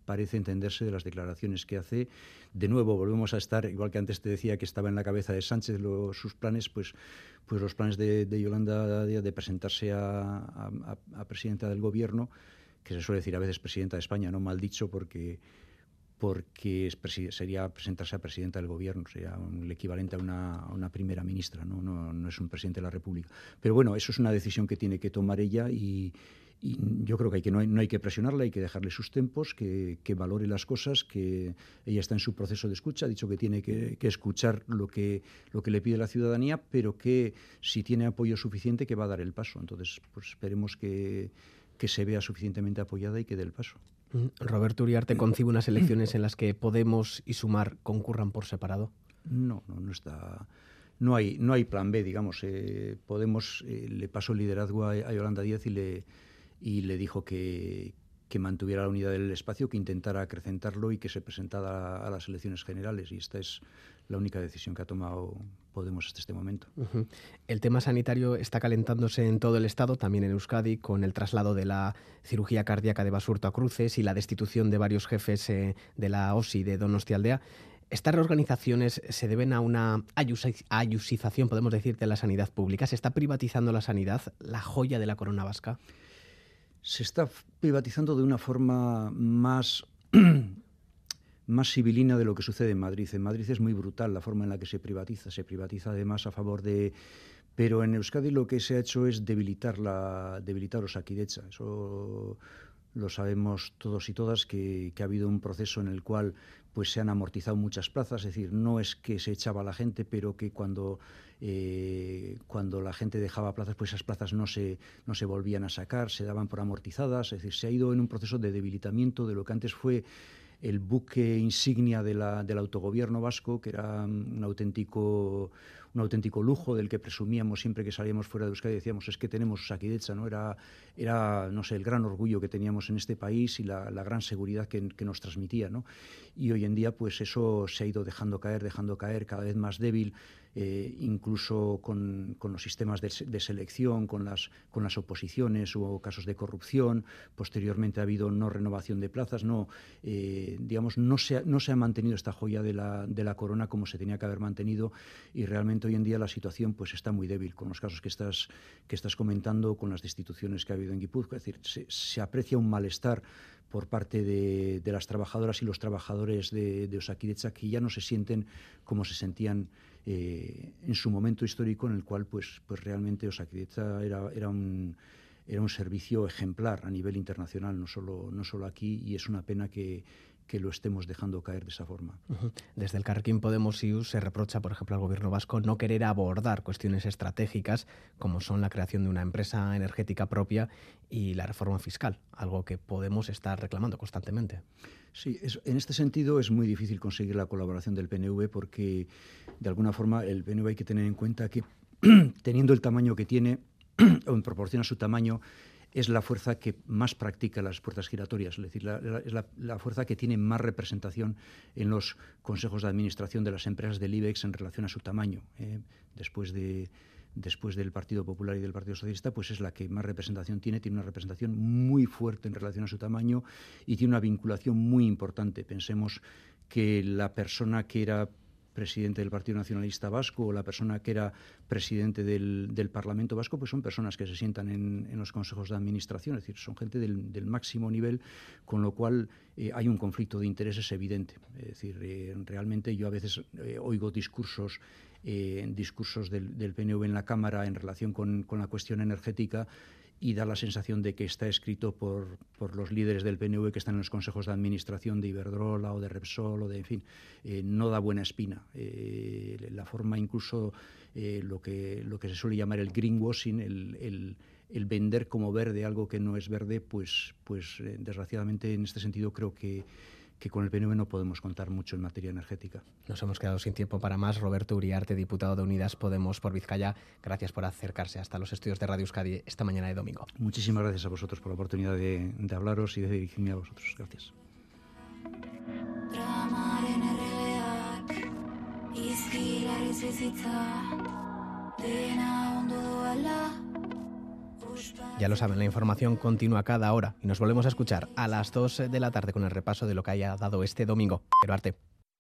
parece entenderse de las declaraciones que hace. De nuevo, volvemos a estar, igual que antes te decía que estaba en la cabeza de Sánchez sus planes, pues, pues los planes de, Yolanda de presentarse a, presidenta del gobierno, que se suele decir a veces presidenta de España, no mal dicho, porque porque sería presentarse a presidenta del gobierno, sería el equivalente a una, primera ministra, ¿no? No, no es un presidente de la República. Pero bueno, eso es una decisión que tiene que tomar ella y, y yo creo que, hay que no, hay, no hay que presionarla, hay que dejarle sus tempos, que, valore las cosas, que ella está en su proceso de escucha, ha dicho que tiene que, escuchar lo que, lo que le pide la ciudadanía, pero que si tiene apoyo suficiente, que va a dar el paso. Entonces, pues esperemos que, se vea suficientemente apoyada y que dé el paso. Mm, Roberto Uriarte concibe unas elecciones en las que Podemos y Sumar concurran por separado. No, no, no está no hay, no hay plan B, digamos. Eh, Podemos eh, le pasó el liderazgo a, a Yolanda Díaz y le, y le dijo que, que mantuviera la unidad del espacio, que intentara acrecentarlo y que se presentara a, las elecciones generales. Y esta es la única decisión que ha tomado Podemos hasta este momento. El tema sanitario está calentándose en todo el Estado, también en Euskadi, con el traslado de la cirugía cardíaca de Basurto a Cruces y la destitución de varios jefes eh, de la OSI de Donostialdea. ¿Estas reorganizaciones se deben a una ayusización, podemos decir, de la sanidad pública? ¿Se está privatizando la sanidad, la joya de la corona vasca? Se está privatizando de una forma más, más civilina de lo que sucede en Madrid. En Madrid es muy brutal la forma en la que se privatiza. Se privatiza además a favor de... Pero en Euskadi lo que se ha hecho es debilitar, la, debilitar los Akidecha. Eso lo sabemos todos y todas, que, ha habido un proceso en el cual pues, se han amortizado muchas plazas. Es decir, no es que se echaba la gente, pero que cuando eh, cuando la gente dejaba plazas, pues esas plazas no se, no se volvían a sacar, se daban por amortizadas, es decir, se ha ido en un proceso de debilitamiento de lo que antes fue el buque insignia del autogobierno vasco, que era un auténtico, un auténtico lujo del que presumíamos siempre que salíamos fuera de Euskadi, decíamos, es que tenemos Saquidecha, ¿no? Era, era, no sé, el gran orgullo que teníamos en este país y la, la gran seguridad que, que, nos transmitía, ¿no? Y hoy en día, pues eso se ha ido dejando caer, dejando caer, cada vez más débil, eh, incluso con, los sistemas de, selección, con las, con las oposiciones, hubo casos de corrupción, posteriormente ha habido no renovación de plazas, no, eh, digamos, no se, ha, no se ha mantenido esta joya de la, de la corona como se tenía que haber mantenido y realmente hoy en día la situación pues está muy débil con los casos que estás, que estás comentando, con las destituciones que ha habido en Guipúzcoa, es decir, se, se aprecia un malestar por parte de, de, las trabajadoras y los trabajadores de, de Osakidecha que ya no se sienten como se sentían eh, en su momento histórico en el cual pues, pues realmente Osakidecha era, era un era un servicio ejemplar a nivel internacional, no solo, no solo aquí, y es una pena que, que lo estemos dejando caer de esa forma. Desde el Carquín Podemos IUS se reprocha, por ejemplo, al gobierno vasco no querer abordar cuestiones estratégicas como son la creación de una empresa energética propia y la reforma fiscal, algo que Podemos está reclamando constantemente. Sí, en este sentido es muy difícil conseguir la colaboración del PNV porque, de alguna forma, el PNV hay que tener en cuenta que, teniendo el tamaño que tiene, o en proporción a su tamaño, es la fuerza que más practica las puertas giratorias, es decir, es la, fuerza que tiene más representación en los consejos de administración de las empresas del IBEX en relación a su tamaño. ¿eh? después de, después del Partido Popular y del Partido Socialista, pues es la que más representación tiene, tiene una representación muy fuerte en relación a su tamaño y tiene una vinculación muy importante. Pensemos que la persona que era presidente del Partido Nacionalista Vasco o la persona que era presidente del, Parlamento Vasco, pues son personas que se sientan en, los consejos de administración, es decir, son gente del, máximo nivel, con lo cual eh, hay un conflicto de intereses evidente. Es decir, eh, realmente yo a veces eh, oigo discursos, discursos del, del, PNV en la Cámara en relación con, con la cuestión energética y da la sensación de que está escrito por, por, los líderes del PNV que están en los consejos de administración de Iberdrola o de Repsol o de, en fin, eh, no da buena espina. Eh, la forma incluso, eh, lo, que, lo que se suele llamar el greenwashing, el, el, el, vender como verde algo que no es verde, pues, pues desgraciadamente en este sentido creo que que con el PNV no podemos contar mucho en materia energética. Nos hemos quedado sin tiempo para más. Roberto Uriarte, diputado de Unidas Podemos por Vizcaya, gracias por acercarse hasta los estudios de Radio Euskadi esta mañana de domingo. Muchísimas gracias a vosotros por la oportunidad de, de hablaros y de dirigirme a vosotros. Gracias. Ya lo saben, la información continúa cada hora y nos volvemos a escuchar a las 2 de la tarde con el repaso de lo que haya dado este domingo. Pero arte.